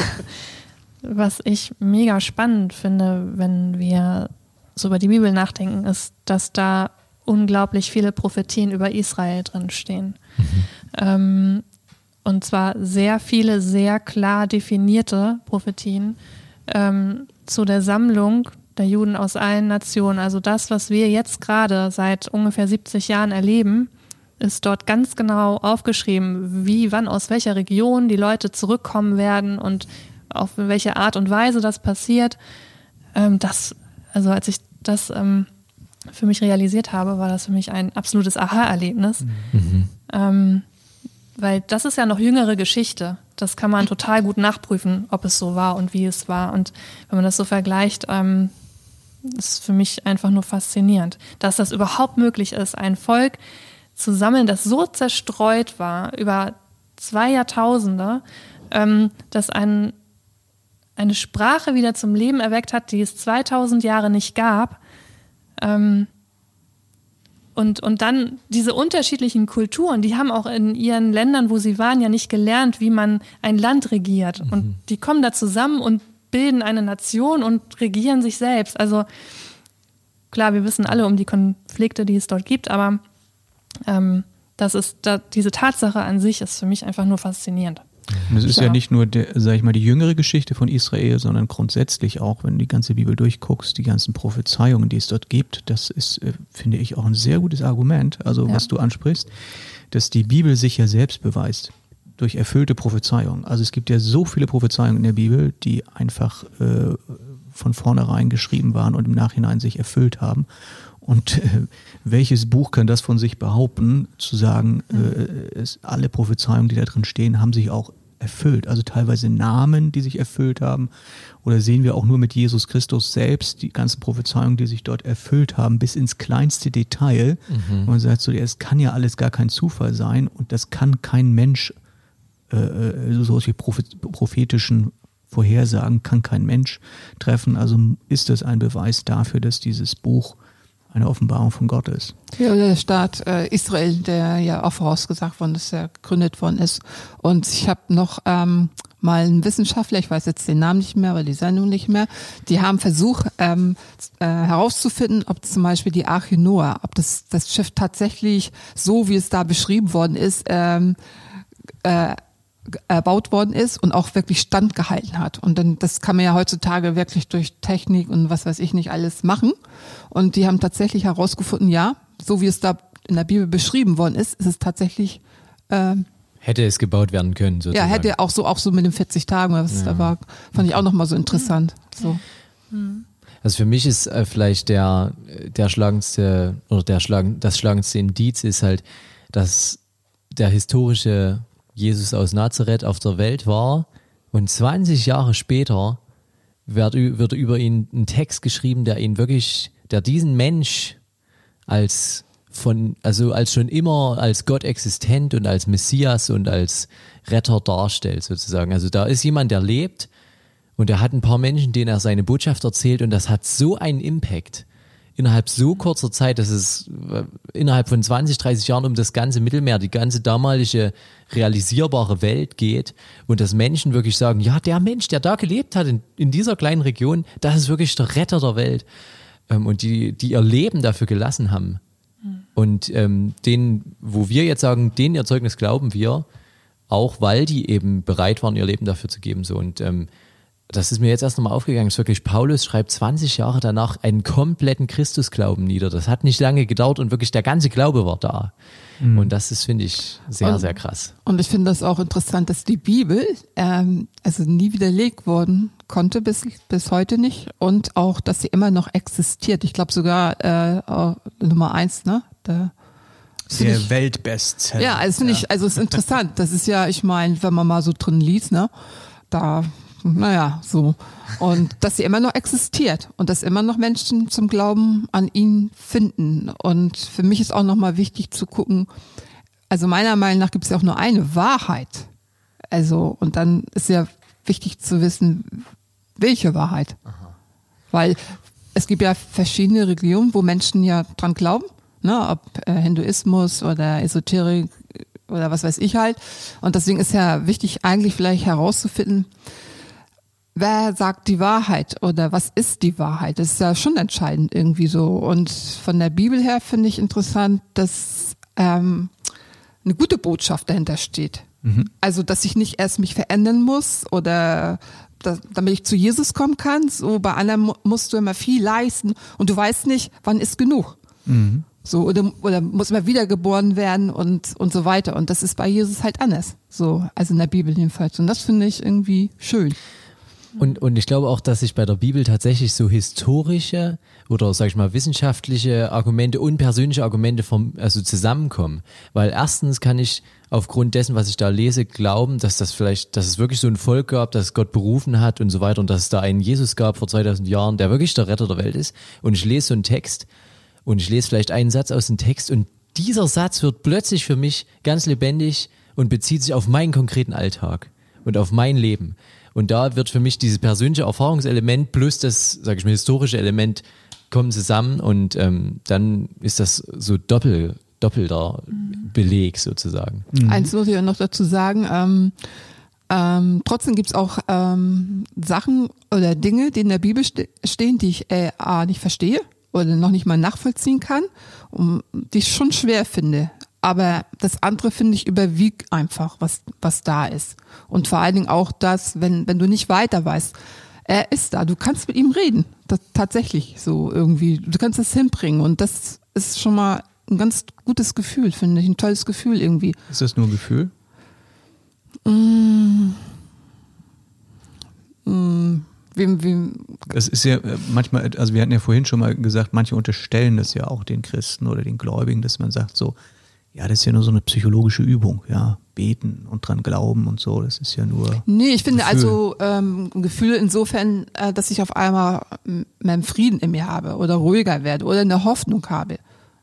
was ich mega spannend finde, wenn wir so über die Bibel nachdenken, ist, dass da unglaublich viele Prophetien über Israel drinstehen. Mhm. Ähm, und zwar sehr viele, sehr klar definierte Prophetien ähm, zu der Sammlung der Juden aus allen Nationen. Also das, was wir jetzt gerade seit ungefähr 70 Jahren erleben, ist dort ganz genau aufgeschrieben, wie, wann, aus welcher Region die Leute zurückkommen werden und auf welche Art und Weise das passiert. Ähm, das, also als ich das ähm, für mich realisiert habe, war das für mich ein absolutes Aha-Erlebnis. Mhm. Ähm, weil das ist ja noch jüngere Geschichte. Das kann man total gut nachprüfen, ob es so war und wie es war. Und wenn man das so vergleicht, ähm, ist für mich einfach nur faszinierend, dass das überhaupt möglich ist, ein Volk zu sammeln, das so zerstreut war über zwei Jahrtausende, ähm, dass ein, eine Sprache wieder zum Leben erweckt hat, die es 2000 Jahre nicht gab. Ähm, und, und dann diese unterschiedlichen Kulturen, die haben auch in ihren Ländern, wo sie waren, ja nicht gelernt, wie man ein Land regiert. Mhm. Und die kommen da zusammen und bilden eine Nation und regieren sich selbst. Also klar, wir wissen alle um die Konflikte, die es dort gibt, aber ähm, das ist da, diese Tatsache an sich ist für mich einfach nur faszinierend. Und es ist ja. ja nicht nur, der, sag ich mal, die jüngere Geschichte von Israel, sondern grundsätzlich auch, wenn du die ganze Bibel durchguckst, die ganzen Prophezeiungen, die es dort gibt, das ist, äh, finde ich, auch ein sehr gutes Argument, also ja. was du ansprichst, dass die Bibel sich ja selbst beweist durch erfüllte Prophezeiungen. Also es gibt ja so viele Prophezeiungen in der Bibel, die einfach äh, von vornherein geschrieben waren und im Nachhinein sich erfüllt haben. Und äh, welches Buch kann das von sich behaupten, zu sagen, äh, es, alle Prophezeiungen, die da drin stehen, haben sich auch erfüllt. Also teilweise Namen, die sich erfüllt haben. Oder sehen wir auch nur mit Jesus Christus selbst die ganzen Prophezeiungen, die sich dort erfüllt haben, bis ins kleinste Detail. Mhm. Und man sagt so, es kann ja alles gar kein Zufall sein und das kann kein Mensch äh, äh solche prophetischen Vorhersagen kann kein Mensch treffen. Also ist das ein Beweis dafür, dass dieses Buch eine Offenbarung von Gott ist. Ja, der Staat äh, Israel, der ja auch vorausgesagt worden ist, der gegründet worden ist. Und ich habe noch ähm, mal einen Wissenschaftler, ich weiß jetzt den Namen nicht mehr, aber die Sendung nicht mehr, die haben versucht ähm, äh, herauszufinden, ob zum Beispiel die Arche Noah, ob das, das Schiff tatsächlich so, wie es da beschrieben worden ist, ähm, äh, erbaut worden ist und auch wirklich standgehalten hat. Und dann, das kann man ja heutzutage wirklich durch Technik und was weiß ich nicht alles machen. Und die haben tatsächlich herausgefunden, ja, so wie es da in der Bibel beschrieben worden ist, ist es tatsächlich äh, hätte es gebaut werden können. Ja, Sozusagen. hätte auch so, auch so mit den 40 Tagen, was da war, fand ich auch nochmal so interessant. So. Also für mich ist äh, vielleicht der, der schlagendste oder der schlagen, das schlagendste Indiz ist halt, dass der historische Jesus aus Nazareth auf der Welt war und 20 Jahre später wird, wird über ihn ein Text geschrieben, der ihn wirklich, der diesen Mensch als von, also als schon immer als Gott existent und als Messias und als Retter darstellt sozusagen. Also da ist jemand, der lebt und er hat ein paar Menschen, denen er seine Botschaft erzählt und das hat so einen Impact innerhalb so kurzer Zeit, dass es äh, innerhalb von 20, 30 Jahren um das ganze Mittelmeer, die ganze damalige realisierbare Welt geht und dass Menschen wirklich sagen, ja, der Mensch, der da gelebt hat in, in dieser kleinen Region, das ist wirklich der Retter der Welt ähm, und die, die ihr Leben dafür gelassen haben. Und ähm, den, wo wir jetzt sagen, den ihr Zeugnis glauben wir, auch weil die eben bereit waren, ihr Leben dafür zu geben. So. Und ähm, das ist mir jetzt erst nochmal aufgegangen. Es ist wirklich, Paulus schreibt 20 Jahre danach einen kompletten Christusglauben nieder. Das hat nicht lange gedauert und wirklich der ganze Glaube war da. Und das ist, finde ich, sehr, Und- sehr krass. Und ich finde das auch interessant, dass die Bibel ähm, also nie widerlegt worden konnte bis, bis heute nicht und auch, dass sie immer noch existiert. Ich glaube sogar äh, auch Nummer eins, ne? Der ich, Weltbestseller. ja, also finde ich, also es ist interessant. Das ist ja, ich meine, wenn man mal so drin liest, ne, da, naja, so. Und dass sie immer noch existiert und dass immer noch Menschen zum Glauben an ihn finden. Und für mich ist auch nochmal wichtig zu gucken, also meiner Meinung nach gibt es ja auch nur eine Wahrheit. Also, und dann ist ja wichtig zu wissen, welche Wahrheit. Weil es gibt ja verschiedene Religionen, wo Menschen ja dran glauben, ne, ob äh, Hinduismus oder Esoterik oder was weiß ich halt. Und deswegen ist ja wichtig, eigentlich vielleicht herauszufinden, wer sagt die Wahrheit oder was ist die Wahrheit? Das ist ja schon entscheidend irgendwie so. Und von der Bibel her finde ich interessant, dass ähm, eine gute Botschaft dahinter steht. Also, dass ich nicht erst mich verändern muss oder da, damit ich zu Jesus kommen kann. So bei anderen mu- musst du immer viel leisten und du weißt nicht, wann ist genug. So, oder, oder muss immer wiedergeboren werden und, und so weiter. Und das ist bei Jesus halt anders. So, also in der Bibel jedenfalls. Und das finde ich irgendwie schön. Und, und ich glaube auch, dass sich bei der Bibel tatsächlich so historische oder sag ich mal wissenschaftliche Argumente und persönliche Argumente vom, also zusammenkommen. Weil erstens kann ich aufgrund dessen, was ich da lese, glauben, dass das vielleicht, dass es wirklich so ein Volk gab, das Gott berufen hat und so weiter und dass es da einen Jesus gab vor 2000 Jahren, der wirklich der Retter der Welt ist. Und ich lese so einen Text und ich lese vielleicht einen Satz aus dem Text und dieser Satz wird plötzlich für mich ganz lebendig und bezieht sich auf meinen konkreten Alltag und auf mein Leben. Und da wird für mich dieses persönliche Erfahrungselement plus das, sage ich mal, historische Element kommen zusammen und ähm, dann ist das so doppel, doppelter Beleg sozusagen. Eins muss ich ja noch dazu sagen. Ähm, ähm, trotzdem gibt's auch ähm, Sachen oder Dinge, die in der Bibel ste stehen, die ich äh, A, nicht verstehe oder noch nicht mal nachvollziehen kann, und die ich schon schwer finde. Aber das andere finde ich überwiegt einfach, was, was da ist. Und vor allen Dingen auch das, wenn, wenn du nicht weiter weißt, er ist da, du kannst mit ihm reden. Das, tatsächlich so irgendwie. Du kannst das hinbringen. Und das ist schon mal ein ganz gutes Gefühl, finde ich. Ein tolles Gefühl irgendwie. Ist das nur ein Gefühl? Wem, wem, Das ist ja äh, manchmal, also wir hatten ja vorhin schon mal gesagt, manche unterstellen das ja auch den Christen oder den Gläubigen, dass man sagt so, ja, das ist ja nur so eine psychologische Übung, ja, beten und dran glauben und so, das ist ja nur. Nee, ich finde Gefühl. also ähm, ein Gefühl insofern, äh, dass ich auf einmal mehr Frieden in mir habe oder ruhiger werde oder eine Hoffnung habe.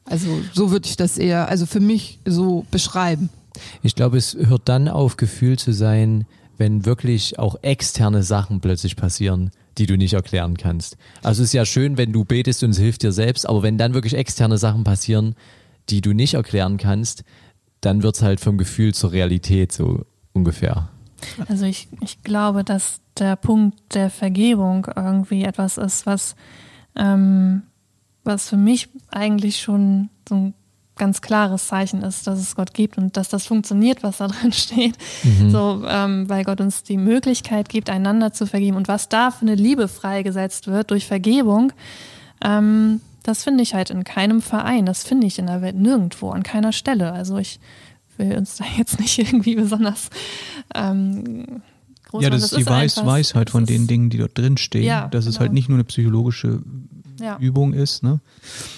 Also so würde ich das eher, also für mich so beschreiben. Ich glaube, es hört dann auf, Gefühl zu sein, wenn wirklich auch externe Sachen plötzlich passieren, die du nicht erklären kannst. Also es ist ja schön, wenn du betest und es hilft dir selbst, aber wenn dann wirklich externe Sachen passieren, die du nicht erklären kannst, dann wird's halt vom Gefühl zur Realität so ungefähr. Also ich, ich glaube, dass der Punkt der Vergebung irgendwie etwas ist, was, ähm, was für mich eigentlich schon so ein ganz klares Zeichen ist, dass es Gott gibt und dass das funktioniert, was da drin steht. So, ähm, weil Gott uns die Möglichkeit gibt, einander zu vergeben. Und was da für eine Liebe freigesetzt wird durch Vergebung, ähm, das finde ich halt in keinem Verein, das finde ich in der Welt nirgendwo, an keiner Stelle. Also ich will uns da jetzt nicht irgendwie besonders ähm, groß Ja, machen. das ist die Weis einfach- Weisheit von das den Dingen, die dort drin stehen, Ja, dass es genau. halt nicht nur eine psychologische Ja. Übung ist. Ne?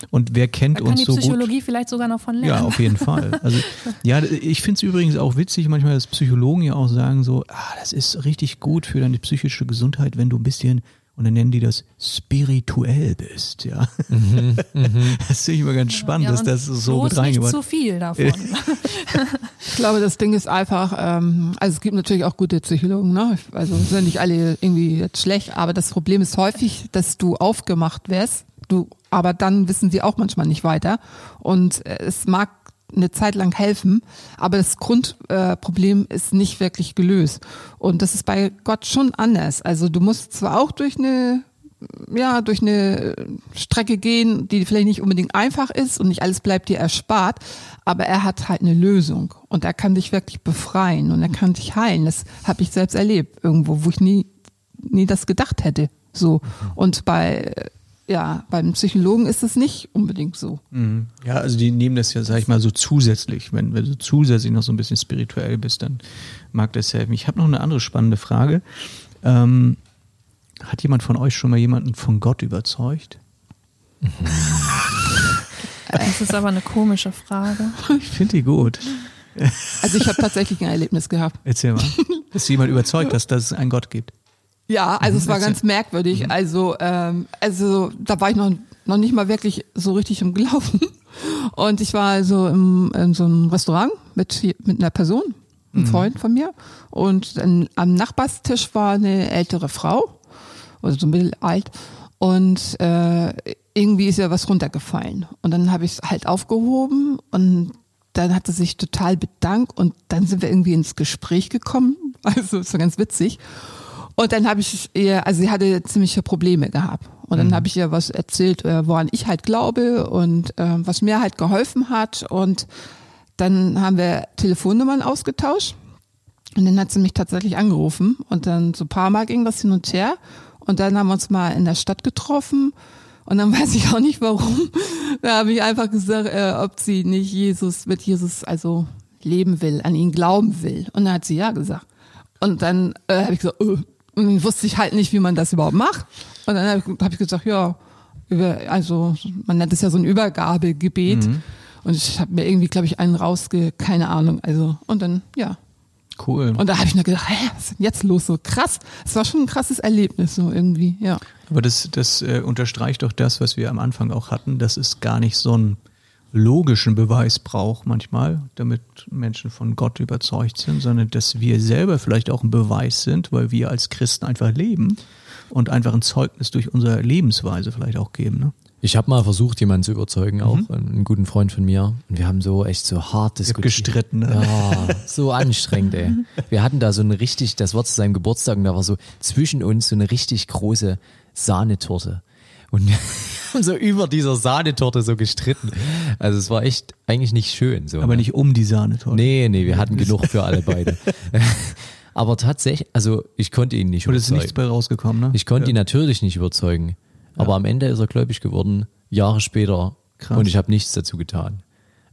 Und wer kennt Da kann uns die so gut? Psychologie vielleicht sogar noch von lernen. Ja, auf jeden Fall. Also ja, ich finde es übrigens auch witzig, manchmal, dass Psychologen ja auch sagen so, ah, das ist richtig gut für deine psychische Gesundheit, wenn du ein bisschen und dann nennen die das spirituell bist, ja. Das finde ich immer ganz spannend, Ja, dass das so mit reingebracht zu viel davon. Ich glaube, das Ding ist einfach, ähm, also es gibt natürlich auch gute Psychologen, ne? Also sind nicht alle irgendwie jetzt schlecht, aber das Problem ist häufig, dass du aufgemacht wirst, du, aber dann wissen sie auch manchmal nicht weiter. Und äh, es mag eine Zeit lang helfen, aber das Grundproblem äh, ist nicht wirklich gelöst. Und das ist bei Gott schon anders. Also du musst zwar auch durch eine ja, durch eine Strecke gehen, die vielleicht nicht unbedingt einfach ist und nicht alles bleibt dir erspart, aber er hat halt eine Lösung und er kann dich wirklich befreien und er kann dich heilen. Das habe ich selbst erlebt irgendwo, wo ich nie, nie das gedacht hätte. So. Und bei, ja, beim Psychologen ist es nicht unbedingt so. Mhm. Ja, also die nehmen das ja, sag ich mal, so zusätzlich. Wenn, wenn du zusätzlich noch so ein bisschen spirituell bist, dann mag das helfen. Ich habe noch eine andere spannende Frage. Ähm, hat jemand von euch schon mal jemanden von Gott überzeugt? Das ist aber eine komische Frage. Ich finde die gut. Also ich habe tatsächlich ein Erlebnis gehabt. Erzähl mal. Dass jemand überzeugt hast, dass es einen Gott gibt. Ja, also es war ganz merkwürdig. Also, ähm, also da war ich noch, noch nicht mal wirklich so richtig im Glauben. Und ich war also im, in so einem Restaurant mit, mit einer Person, einem Freund von mir. Und dann am Nachbarstisch war eine ältere Frau, also so mittelalt. Und äh, irgendwie ist ihr was runtergefallen. Und dann habe ich es halt aufgehoben und dann hat sie sich total bedankt und dann sind wir irgendwie ins Gespräch gekommen. Also es war ganz witzig. Und dann habe ich ihr, also sie hatte ziemliche Probleme gehabt. Und dann habe ich ihr was erzählt, äh, woran ich halt glaube und äh, was mir halt geholfen hat. Und dann haben wir Telefonnummern ausgetauscht. Und dann hat sie mich tatsächlich angerufen. Und dann so ein paar Mal ging das hin und her. Und dann haben wir uns mal in der Stadt getroffen. Und dann weiß ich auch nicht warum. Da habe ich einfach gesagt, äh, ob sie nicht Jesus mit Jesus also leben will, an ihn glauben will. Und dann hat sie ja gesagt. Und dann äh, habe ich gesagt, äh, und dann wusste ich halt nicht, wie man das überhaupt macht. Und dann habe ich, gesagt, ja, also man nennt es ja so ein Übergabegebet. Und ich habe mir irgendwie, glaube ich, einen rausge, keine Ahnung. Also und dann ja. Cool. Und da habe ich nur gedacht, hä, was ist denn jetzt los? So krass. Es war schon ein krasses Erlebnis so irgendwie. Ja. Aber das, das äh, unterstreicht doch das, was wir am Anfang auch hatten, dass es gar nicht so einen logischen Beweis braucht manchmal, damit Menschen von Gott überzeugt sind, sondern dass wir selber vielleicht auch ein Beweis sind, weil wir als Christen einfach leben und einfach ein Zeugnis durch unsere Lebensweise vielleicht auch geben. Ne? Ich habe mal versucht, jemanden zu überzeugen, auch einen guten Freund von mir. Und wir haben so echt so hart diskutiert. gestritten, ne? Ja, so anstrengend, ey. Wir hatten da so eine richtig, das war zu seinem Geburtstag und da war so zwischen uns so eine richtig große Sahnetorte. Und haben so über dieser Sahnetorte so gestritten. Also es war echt eigentlich nicht schön. So, Aber ne? nicht um die Sahnetorte. Nee, nee, wir hatten genug für alle beide. Aber tatsächlich, also ich konnte ihn nicht Und es ist nichts überzeugen. bei rausgekommen, ne? Ich konnte ja. ihn natürlich nicht überzeugen. Aber am Ende ist er gläubig geworden, Jahre später. Krass. Und ich habe nichts dazu getan.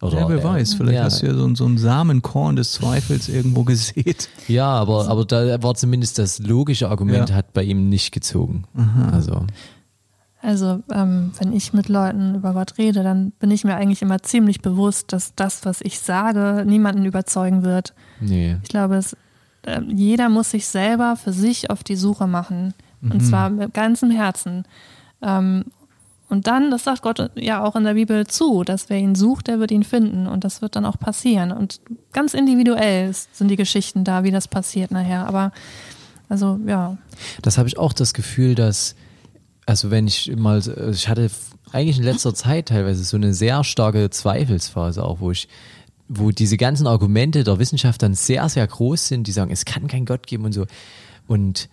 Oder, Ja, wer äh, weiß, vielleicht ja, hast du ja so, so ein Samenkorn des Zweifels irgendwo gesät. Ja, aber, aber da war zumindest das logische Argument Ja. hat bei ihm nicht gezogen. Also, Also, ähm, wenn ich mit Leuten über Gott rede, dann bin ich mir eigentlich immer ziemlich bewusst, dass das, was ich sage, niemanden überzeugen wird. nee. Ich glaube, es, äh, jeder muss sich selber für sich auf die Suche machen. Und zwar mit ganzem Herzen. Ähm, und dann, das sagt Gott ja auch in der Bibel zu, dass wer ihn sucht, der wird ihn finden. Und das wird dann auch passieren. Und ganz individuell sind die Geschichten da, wie das passiert nachher. Aber, also, ja. Das habe ich auch das Gefühl, dass, also wenn ich mal, ich hatte eigentlich in letzter Zeit teilweise so eine sehr starke Zweifelsphase auch, wo ich, wo diese ganzen Argumente der Wissenschaft dann sehr, sehr groß sind, die sagen, es kann keinen Gott geben und so. Und,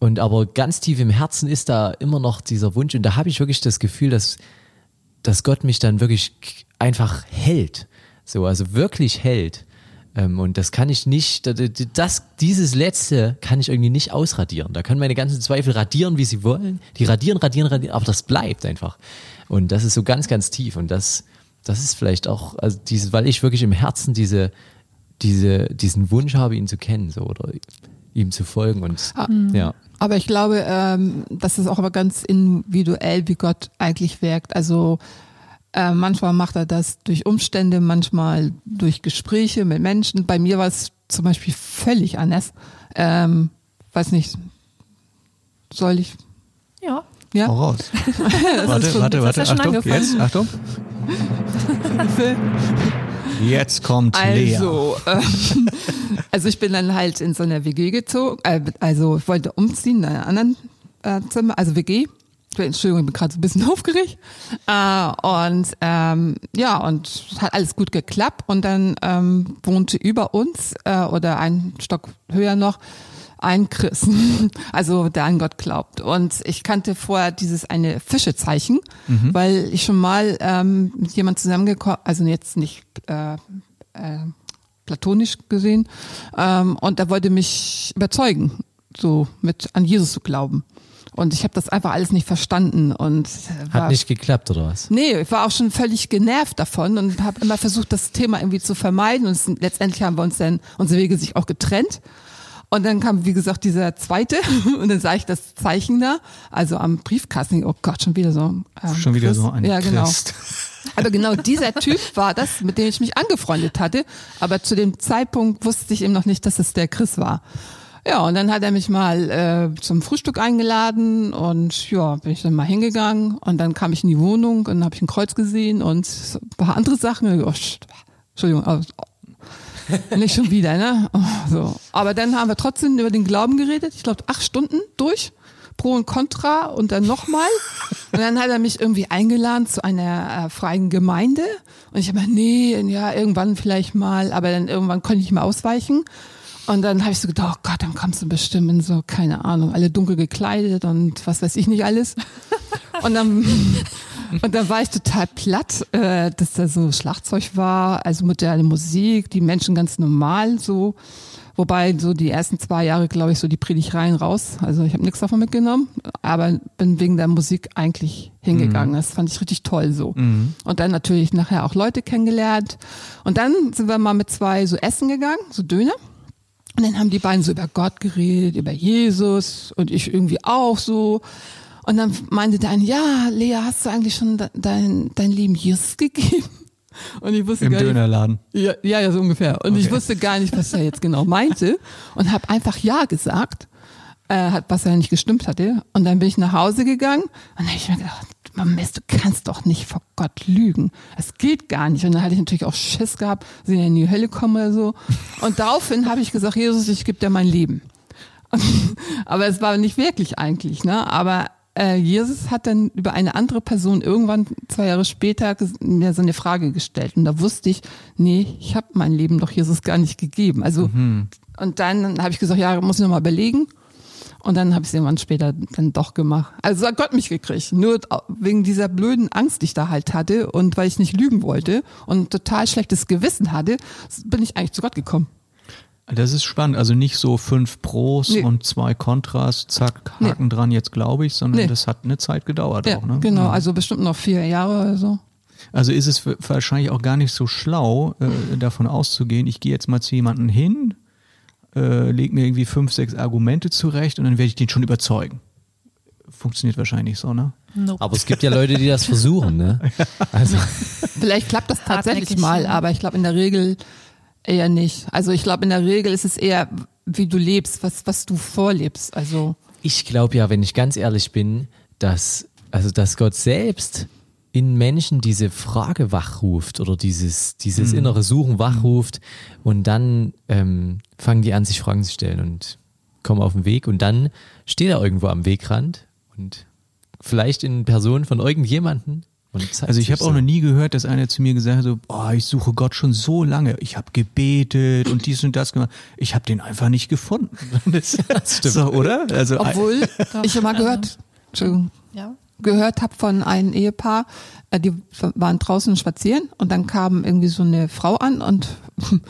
und aber ganz tief im Herzen ist da immer noch dieser Wunsch und da habe ich wirklich das Gefühl, dass, dass Gott mich dann wirklich einfach hält. So, also wirklich hält. Ähm, und das kann ich nicht, das, dieses Letzte kann ich irgendwie nicht ausradieren. Da können meine ganzen Zweifel radieren, wie sie wollen. Die radieren, radieren, radieren, aber das bleibt einfach. Und das ist so ganz, ganz tief. Und das, das ist vielleicht auch, also dieses, weil ich wirklich im Herzen diese, diese, diesen Wunsch habe, ihn zu kennen, so oder ihm zu folgen und Ah. ja. Aber ich glaube, ähm, das ist auch aber ganz individuell, wie Gott eigentlich wirkt. Also äh, manchmal macht er das durch Umstände, manchmal durch Gespräche mit Menschen. Bei mir war es zum Beispiel völlig anders. Ähm, weiß nicht, soll ich? Ja. Ja. Hau raus. warte, schon- warte, warte. Achtung, angefangen. jetzt, Achtung. Jetzt kommt Lea. Also, ähm, also ich bin dann halt in so einer WG gezogen, äh, also ich wollte umziehen in einem anderen äh, Zimmer, also WG. Entschuldigung, ich bin gerade so ein bisschen aufgeregt. Äh, und ähm, ja, und es hat alles gut geklappt. Und dann ähm, wohnte über uns äh, oder einen Stock höher noch ein Christ, also der an Gott glaubt. Und ich kannte vorher dieses eine Fischezeichen, weil ich schon mal ähm, mit jemand zusammengekommen, also jetzt nicht äh, äh, platonisch gesehen, ähm, und er wollte mich überzeugen, so mit an Jesus zu glauben. Und ich habe das einfach alles nicht verstanden und äh, Hat war, nicht geklappt, oder was? Nee, ich war auch schon völlig genervt davon und habe immer versucht, das Thema irgendwie zu vermeiden. Und es, letztendlich haben wir uns dann unsere Wege sich auch getrennt. Und dann kam, wie gesagt, dieser zweite und dann sah ich das Zeichen da, also am Briefkasten. Oh Gott, schon wieder so. Ähm, Schon wieder Christ. so ein Ja, genau. Christ. Aber genau dieser Typ war das, mit dem ich mich angefreundet hatte. Aber zu dem Zeitpunkt wusste ich eben noch nicht, dass es der Chris war. Ja, und dann hat er mich mal äh, zum Frühstück eingeladen und ja, bin ich dann mal hingegangen und dann kam ich in die Wohnung und habe ich ein Kreuz gesehen und ein paar andere Sachen. Oh, sch- Entschuldigung, aber, nicht schon wieder, ne? Oh, so. Aber dann haben wir trotzdem über den Glauben geredet. Ich glaube, acht Stunden durch. Pro und Contra und dann nochmal. Und dann hat er mich irgendwie eingeladen zu einer äh, freien Gemeinde. Und ich habe nee, ja, irgendwann vielleicht mal, aber dann irgendwann konnte ich mal ausweichen. Und dann habe ich so gedacht, oh Gott, dann kommst du bestimmt in so, keine Ahnung, alle dunkel gekleidet und was weiß ich nicht alles. Und dann, und dann war ich total platt, äh, dass da so Schlagzeug war, also moderne Musik, die Menschen ganz normal so. Wobei so die ersten zwei Jahre, glaube ich, so die Predigreien raus. Also ich habe nichts davon mitgenommen, aber bin wegen der Musik eigentlich hingegangen. Das fand ich richtig toll so. Und dann natürlich nachher auch Leute kennengelernt. Und dann sind wir mal mit zwei so essen gegangen, so Döner. Und dann haben die beiden so über Gott geredet, über Jesus und ich irgendwie auch so. Und dann meinte der eine, ja, Lea, hast du eigentlich schon de- dein, dein Leben Jesus gegeben? Und ich wusste Im gar nicht, Dönerladen. ja, ja, ja, so ungefähr. Und ich Okay. wusste gar nicht, was er jetzt genau meinte und habe einfach Ja gesagt, äh, hat, was ja nicht gestimmt hatte. Und dann bin ich nach Hause gegangen und dann habe ich mir gedacht, Mames, du kannst doch nicht vor Gott lügen. Es geht gar nicht. Und dann hatte ich natürlich auch Schiss gehabt, dass ich in die Hölle komme oder so. Und daraufhin habe ich gesagt, Jesus, ich gebe dir mein Leben. Aber es war nicht wirklich eigentlich, ne? Aber äh, Jesus hat dann über eine andere Person irgendwann zwei Jahre später mir so eine Frage gestellt. Und da wusste ich, nee, ich habe mein Leben doch Jesus gar nicht gegeben. Also und dann habe ich gesagt, ja, muss ich noch mal überlegen. Und dann habe ich es irgendwann später dann doch gemacht. Also hat Gott mich gekriegt. Nur wegen dieser blöden Angst, die ich da halt hatte und weil ich nicht lügen wollte und total schlechtes Gewissen hatte, bin ich eigentlich zu Gott gekommen. Das ist spannend. Also nicht so fünf Pros Nee. und zwei Kontras, zack, Haken dran, jetzt glaube ich, sondern Nee. das hat eine Zeit gedauert Ja, auch. Ne? genau. Also bestimmt noch vier Jahre oder so. Also ist es wahrscheinlich auch gar nicht so schlau, äh, davon auszugehen, ich gehe jetzt mal zu jemandem hin, äh, leg mir irgendwie fünf, sechs Argumente zurecht und dann werde ich den schon überzeugen. Funktioniert wahrscheinlich so, ne? Nope. Aber es gibt ja Leute, die das versuchen, ne? Also, Vielleicht klappt das tatsächlich mal, aber ich glaube in der Regel eher nicht. Also ich glaube in der Regel ist es eher, wie du lebst, was, was du vorlebst. Also ich glaube ja, wenn ich ganz ehrlich bin, dass, also, dass Gott selbst in Menschen diese Frage wachruft oder dieses, dieses innere Suchen wachruft und dann ähm, fangen die an, sich Fragen zu stellen und kommen auf den Weg und dann steht er irgendwo am Wegrand und vielleicht in Person von irgendjemanden und zeigt Also ich habe auch so. noch nie gehört, dass einer zu mir gesagt hat, so, boah, ich suche Gott schon so lange. Ich habe gebetet und dies und das gemacht. Ich habe den einfach nicht gefunden. Das, stimmt. So, oder? Also obwohl ich habe mal gehört, Ja. gehört habe von einem Ehepaar, äh, die waren draußen spazieren und dann kam irgendwie so eine Frau an und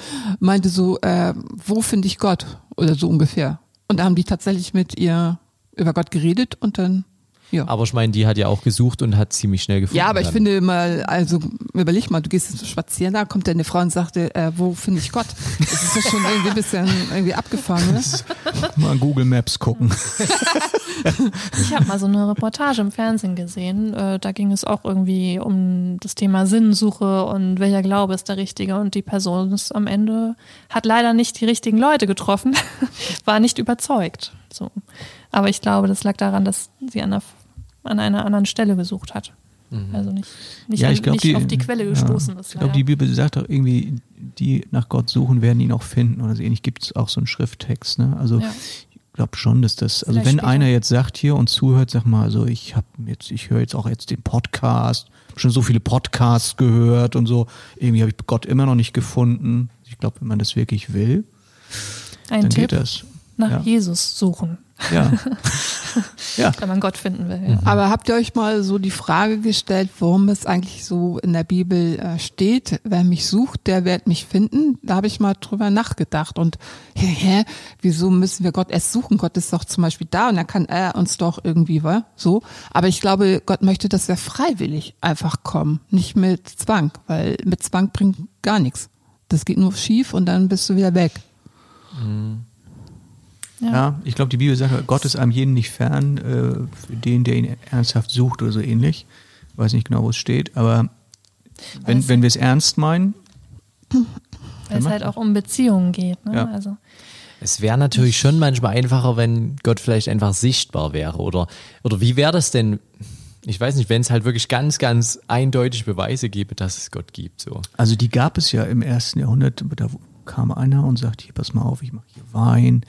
meinte so, äh, wo finde ich Gott? Oder so ungefähr. Und da haben die tatsächlich mit ihr über Gott geredet und dann Ja. Aber ich meine, die hat ja auch gesucht und hat ziemlich schnell gefunden. Ja, aber ich dann. finde mal, also überleg mal, du gehst jetzt spazieren, da kommt deine Frau und sagte, äh, wo finde ich Gott? Das ist ja schon irgendwie ein bisschen irgendwie abgefahren, ne? Mal Google Maps gucken. Ich habe mal so eine Reportage im Fernsehen gesehen. Äh, da ging es auch irgendwie um das Thema Sinnsuche und welcher Glaube ist der richtige. Und die Person ist am Ende, hat leider nicht die richtigen Leute getroffen, war nicht überzeugt. So. Aber ich glaube, das lag daran, dass sie an einer, an einer anderen Stelle gesucht hat. Also nicht, nicht, ja, ich glaube, nicht die, auf die Quelle gestoßen ja, ist. Ich glaube, die Bibel sagt auch irgendwie, die nach Gott suchen, werden ihn auch finden oder so ähnlich. Gibt es auch so einen Schrifttext. Ne? Also Ja. Ich glaube schon, dass das, also Vielleicht wenn später. einer jetzt sagt hier und zuhört, sag mal, also ich habe jetzt, ich höre jetzt auch jetzt den Podcast, schon so viele Podcasts gehört und so. Irgendwie habe ich Gott immer noch nicht gefunden. Ich glaube, wenn man das wirklich will, Ein dann Tipp, geht das. nach ja. Jesus suchen, Ja. ja. wenn man Gott finden will. Ja. Aber habt ihr euch mal so die Frage gestellt, warum es eigentlich so in der Bibel äh, steht, wer mich sucht, der wird mich finden? Da habe ich mal drüber nachgedacht und hä, hä, wieso müssen wir Gott erst suchen? Gott ist doch zum Beispiel da und dann kann er uns doch irgendwie wa? so. Aber ich glaube, Gott möchte, dass wir freiwillig einfach kommen, nicht mit Zwang, weil mit Zwang bringt gar nichts. Das geht nur schief und dann bist du wieder weg. Ja, ich glaube, die Bibel sagt, Gott ist einem jeden nicht fern, äh, für den, der ihn ernsthaft sucht oder so ähnlich. Ich weiß nicht genau, wo es steht, aber wenn, Also- wenn wir es ernst meinen, Weil es halt auch um Beziehungen geht. Ne? Ja. Also, Es wäre natürlich schon manchmal einfacher, wenn Gott vielleicht einfach sichtbar wäre. Oder, oder wie wäre das denn? Ich weiß nicht, wenn es halt wirklich ganz, ganz eindeutig Beweise gäbe, dass es Gott gibt. So. also die gab es ja im ersten Jahrhundert, da kam einer und sagt, hier, pass mal auf, ich mache hier Wein,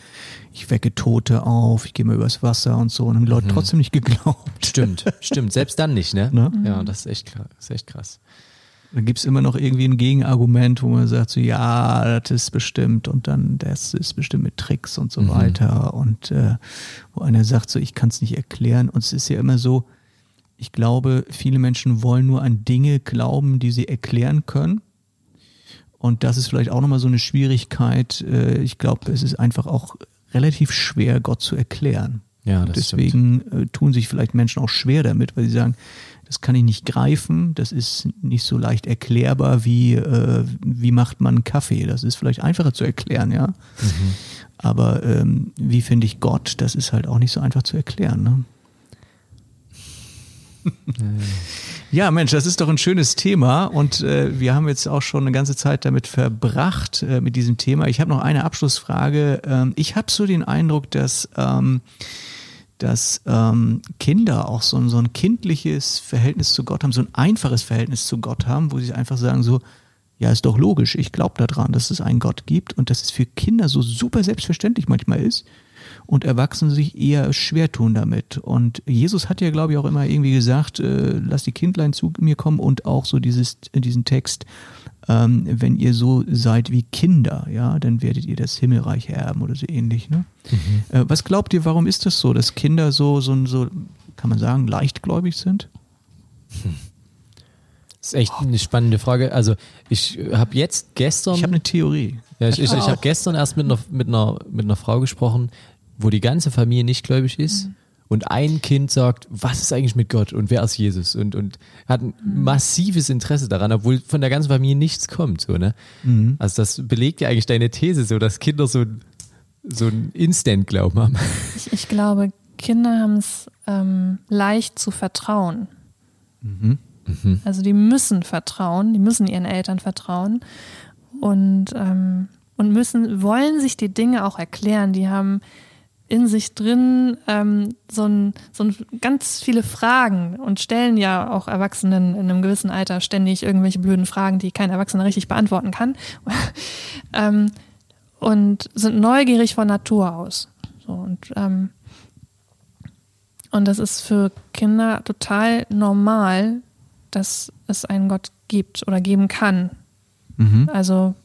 ich wecke Tote auf, ich gehe mal übers Wasser und so. Und haben die Leute trotzdem nicht geglaubt. Stimmt, stimmt. Selbst dann nicht, ne? Ne? Ja, das ist echt krass. Das ist echt krass. Da gibt's immer noch irgendwie ein Gegenargument, wo man sagt, so ja, das ist bestimmt und dann das ist bestimmt mit Tricks und so weiter. Und äh, wo einer sagt, so ich kann es nicht erklären. Und es ist ja immer so, ich glaube, viele Menschen wollen nur an Dinge glauben, die sie erklären können. Und das ist vielleicht auch nochmal so eine Schwierigkeit. Äh, Ich glaube, es ist einfach auch relativ schwer, Gott zu erklären. Ja, deswegen äh, tun sich vielleicht Menschen auch schwer damit, weil sie sagen, das kann ich nicht greifen, das ist nicht so leicht erklärbar, wie, äh, wie macht man einen Kaffee. Das ist vielleicht einfacher zu erklären, ja. Aber ähm, wie finde ich Gott, das ist halt auch nicht so einfach zu erklären. Ne? Ja, Mensch, das ist doch ein schönes Thema und äh, wir haben jetzt auch schon eine ganze Zeit damit verbracht äh, mit diesem Thema. Ich habe noch eine Abschlussfrage. Ähm, ich habe so den Eindruck, dass, ähm, dass ähm, Kinder auch so ein, so ein kindliches Verhältnis zu Gott haben, so ein einfaches Verhältnis zu Gott haben, wo sie einfach sagen so, ja, ist doch logisch, ich glaube daran, dass es einen Gott gibt und dass es für Kinder so super selbstverständlich manchmal ist und Erwachsene sich eher schwer tun damit. Und Jesus hat ja, glaube ich, auch immer irgendwie gesagt, äh, lass die Kindlein zu mir kommen und auch so dieses, diesen Text, ähm, wenn ihr so seid wie Kinder, ja, dann werdet ihr das Himmelreich erben oder so ähnlich. Ne? Äh, was glaubt ihr, warum ist das so, dass Kinder so, so, so, kann man sagen, leichtgläubig sind? Das ist echt eine spannende Frage. Also ich habe jetzt gestern. Ich habe eine Theorie. Ja, ich, ich, ich habe gestern erst mit einer, mit, einer, mit einer Frau gesprochen, wo die ganze Familie nicht gläubig ist. Und ein Kind sagt, was ist eigentlich mit Gott und wer ist Jesus? Und, und hat ein massives Interesse daran, obwohl von der ganzen Familie nichts kommt. So, ne? Also das belegt ja eigentlich deine These, so dass Kinder so, ein- so einen Instant-Glauben haben. ich, ich glaube, Kinder haben es ähm, leicht zu vertrauen. Also die müssen vertrauen, die müssen ihren Eltern vertrauen und, ähm, und müssen, wollen sich die Dinge auch erklären. Die haben in sich drin ähm, so, ein, so ein, ganz viele Fragen und stellen ja auch Erwachsenen in einem gewissen Alter ständig irgendwelche blöden Fragen, die kein Erwachsener richtig beantworten kann. ähm, und sind neugierig von Natur aus. So, und, ähm, und das ist für Kinder total normal, dass es einen Gott gibt oder geben kann. Mhm. Also,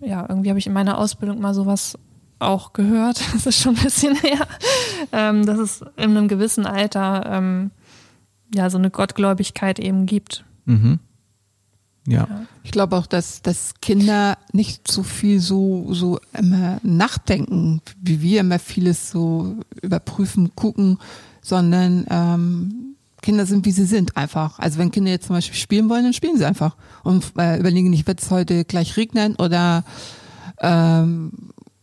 ja, irgendwie habe ich in meiner Ausbildung mal sowas auch gehört. Das ist schon ein bisschen her. Ähm, dass es in einem gewissen Alter ähm, ja so eine Gottgläubigkeit eben gibt. Mhm. Ja. Ich glaube auch, dass, dass Kinder nicht so viel so, so immer nachdenken, wie wir immer vieles so überprüfen, gucken. sondern ähm, Kinder sind, wie sie sind, einfach. Also wenn Kinder jetzt zum Beispiel spielen wollen, dann spielen sie einfach und äh, überlegen nicht, wird es heute gleich regnen oder ähm,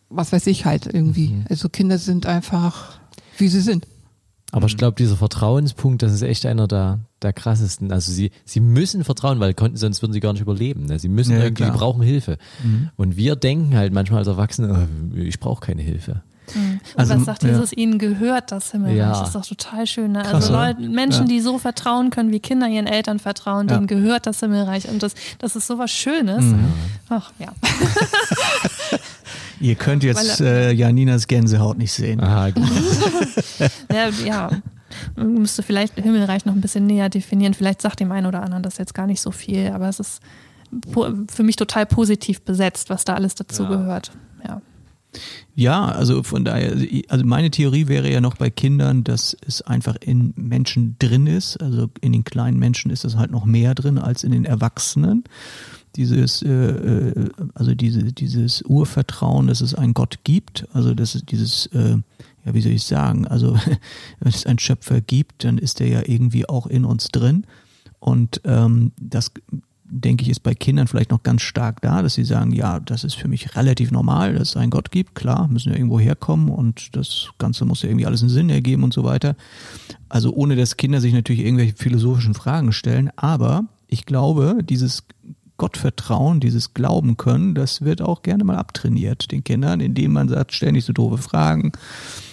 was weiß ich halt irgendwie. Mhm. Also Kinder sind einfach, wie sie sind. Aber ich glaube, dieser Vertrauenspunkt, das ist echt einer der, der krassesten. Also sie, sie müssen vertrauen, weil konnten, sonst würden sie gar nicht überleben. Ne? Sie müssen Ja, irgendwie, klar. brauchen Hilfe. Und wir denken halt manchmal als Erwachsene, oh, ich brauche keine Hilfe. Und Also, was sagt ja. dieses, ihnen gehört das Himmelreich? Ja. Das ist doch total schön. Ne? Krass, also? Leute, Menschen, Ja. die so vertrauen können, wie Kinder ihren Eltern vertrauen, Ja. denen gehört das Himmelreich. Und das, das ist sowas Schönes. Mhm. Ach ja. Ihr könnt jetzt Weil äh, Janinas Gänsehaut nicht sehen. Aha, gut. ja, ja. Man müsste vielleicht Himmelreich noch ein bisschen näher definieren. Vielleicht sagt dem einen oder anderen das jetzt gar nicht so viel, aber es ist für mich total positiv besetzt, was da alles dazu Ja. gehört. Ja. Ja, also von daher, also meine Theorie wäre ja noch bei Kindern, dass es einfach in Menschen drin ist. Also in den kleinen Menschen ist es halt noch mehr drin als in den Erwachsenen. Dieses, äh, äh, also diese, dieses Urvertrauen, dass es einen Gott gibt, also dass es dieses, äh, ja, wie soll ich sagen, also wenn es einen Schöpfer gibt, dann ist der ja irgendwie auch in uns drin. Und ähm, das denke ich, ist bei Kindern vielleicht noch ganz stark da, dass sie sagen, ja, das ist für mich relativ normal, dass es einen Gott gibt, klar, müssen ja irgendwo herkommen und das Ganze muss ja irgendwie alles einen Sinn ergeben und so weiter. Also ohne dass Kinder sich natürlich irgendwelche philosophischen Fragen stellen, aber ich glaube, dieses Gottvertrauen, dieses Glauben können, das wird auch gerne mal abtrainiert den Kindern, indem man sagt, stell nicht so doofe Fragen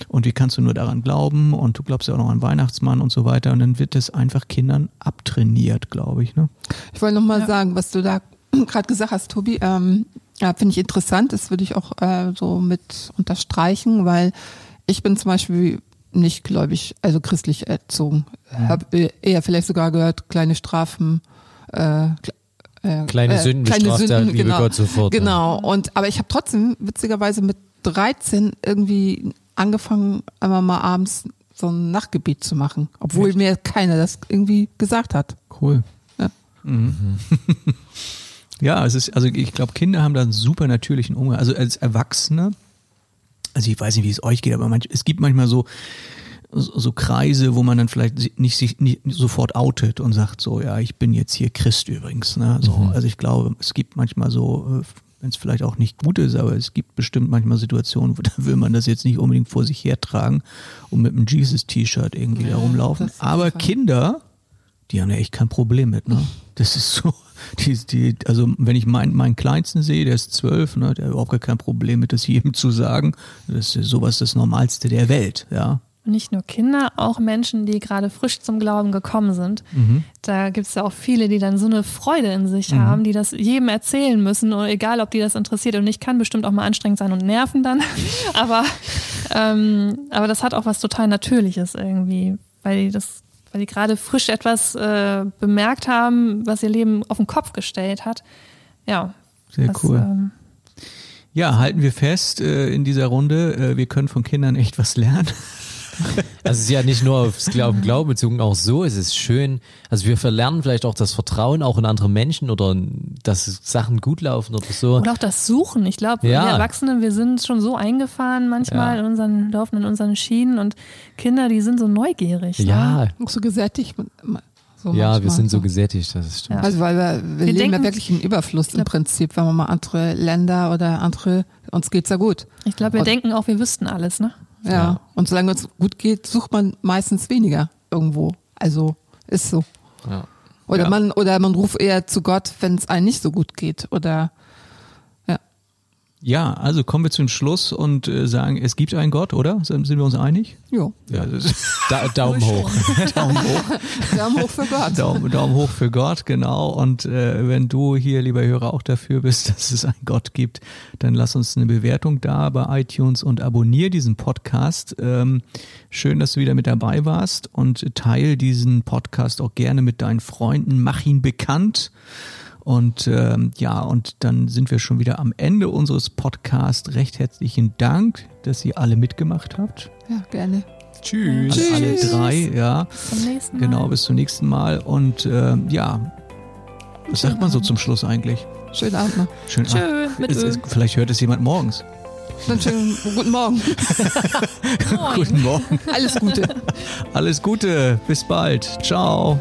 und wie kannst du nur daran glauben und du glaubst ja auch noch an Weihnachtsmann und so weiter und dann wird das einfach Kindern abtrainiert, glaube ich. Ne? Ich wollte noch mal Ja. sagen, was du da gerade gesagt hast, Tobi. Ähm, ja, finde ich interessant. Das würde ich auch äh, so mit unterstreichen, weil ich bin zum Beispiel nicht gläubig, also christlich erzogen. Habe eher vielleicht sogar gehört, kleine Strafen. Äh, äh, Kleine Sünden bestraft der liebe Gott sofort, ne? Genau. Und aber ich habe trotzdem witzigerweise mit 13 irgendwie angefangen, einmal mal abends so ein Nachtgebet zu machen, obwohl Echt? mir keiner das irgendwie gesagt hat. Cool. Ja. Mhm. ja, es ist, also ich glaube, Kinder haben da einen super natürlichen Umgang. Also als Erwachsene, also ich weiß nicht, wie es euch geht, aber manch, es gibt manchmal so, so, Kreise, wo man dann vielleicht nicht sich nicht sofort outet und sagt so, ja, ich bin jetzt hier Christ übrigens. Ne? So, Mhm. Also ich glaube, es gibt manchmal so, äh, wenn es vielleicht auch nicht gut ist, aber es gibt bestimmt manchmal Situationen, wo da will man das jetzt nicht unbedingt vor sich hertragen und mit einem Jesus-T-Shirt irgendwie da Ja, rumlaufen. auf jeden Aber Fall. Kinder, die haben ja echt kein Problem mit, ne? Das ist so, die, die, also wenn ich meinen, meinen Kleinsten sehe, der ist zwölf, ne, der hat überhaupt gar kein Problem mit, das jedem zu sagen. Das ist sowas das Normalste der Welt, ja. Und nicht nur Kinder, auch Menschen, die gerade frisch zum Glauben gekommen sind. Da gibt es ja auch viele, die dann so eine Freude in sich haben, die das jedem erzählen müssen, oder egal, ob die das interessiert. Und ich kann bestimmt auch mal anstrengend sein und nerven dann. aber, ähm, aber das hat auch was total Natürliches irgendwie, weil die das, weil die gerade frisch etwas äh, bemerkt haben, was ihr Leben auf den Kopf gestellt hat. Ja. Sehr das, cool. Ähm, Ja, halten wir fest äh, in dieser Runde, äh, wir können von Kindern echt was lernen. Also es ist ja nicht nur aufs Glauben, Glauben bezogen, auch so ist es schön. Also wir verlernen vielleicht auch das Vertrauen auch in andere Menschen oder dass Sachen gut laufen oder so. Oder auch das Suchen. Ich glaube, Ja. wir Erwachsenen, wir sind schon so eingefahren manchmal Ja. in unseren, laufen in unseren Schienen und Kinder, die sind so neugierig. Ja, Ne? Auch so gesättigt. So ja, wir sind so gesättigt, das stimmt. Ja. Also weil wir, wir, Wir leben ja denken- wirklich in Überfluss im glaub- Prinzip, wenn man mal andere Länder oder andere, uns geht's ja gut. Ich glaube, wir Und- denken auch, wir wüssten alles, ne? Ja. Ja. Und solange uns gut geht, sucht man meistens weniger irgendwo. Also ist so. Ja. Oder Ja. man oder man ruft eher zu Gott, wenn es einem nicht so gut geht. Oder. Ja, also kommen wir zum Schluss und äh, sagen, es gibt einen Gott, oder? Sind, sind wir uns einig? Jo. Ja, Da, Daumen hoch. Daumen hoch. Daumen hoch für Gott. Daumen, Daumen hoch für Gott, genau. Und äh, wenn du hier, lieber Hörer, auch dafür bist, dass es einen Gott gibt, dann lass uns eine Bewertung da bei iTunes und abonnier diesen Podcast. Ähm, schön, dass du wieder mit dabei warst und teil diesen Podcast auch gerne mit deinen Freunden. Mach ihn bekannt. Und ähm, ja, und dann sind wir schon wieder am Ende unseres Podcasts. Recht herzlichen Dank, dass ihr alle mitgemacht habt. Ja, gerne. Tschüss. Alle, alle drei, ja. Zum nächsten Mal. Genau, bis zum nächsten Mal. Und ähm, ja, was sagt man so zum Schluss eigentlich? Schönen Abend noch. Schön. Tschö, ach, mit es, vielleicht hört es jemand morgens. Dann schönen guten Morgen. Guten Morgen. Alles Gute. Alles Gute. Bis bald. Ciao.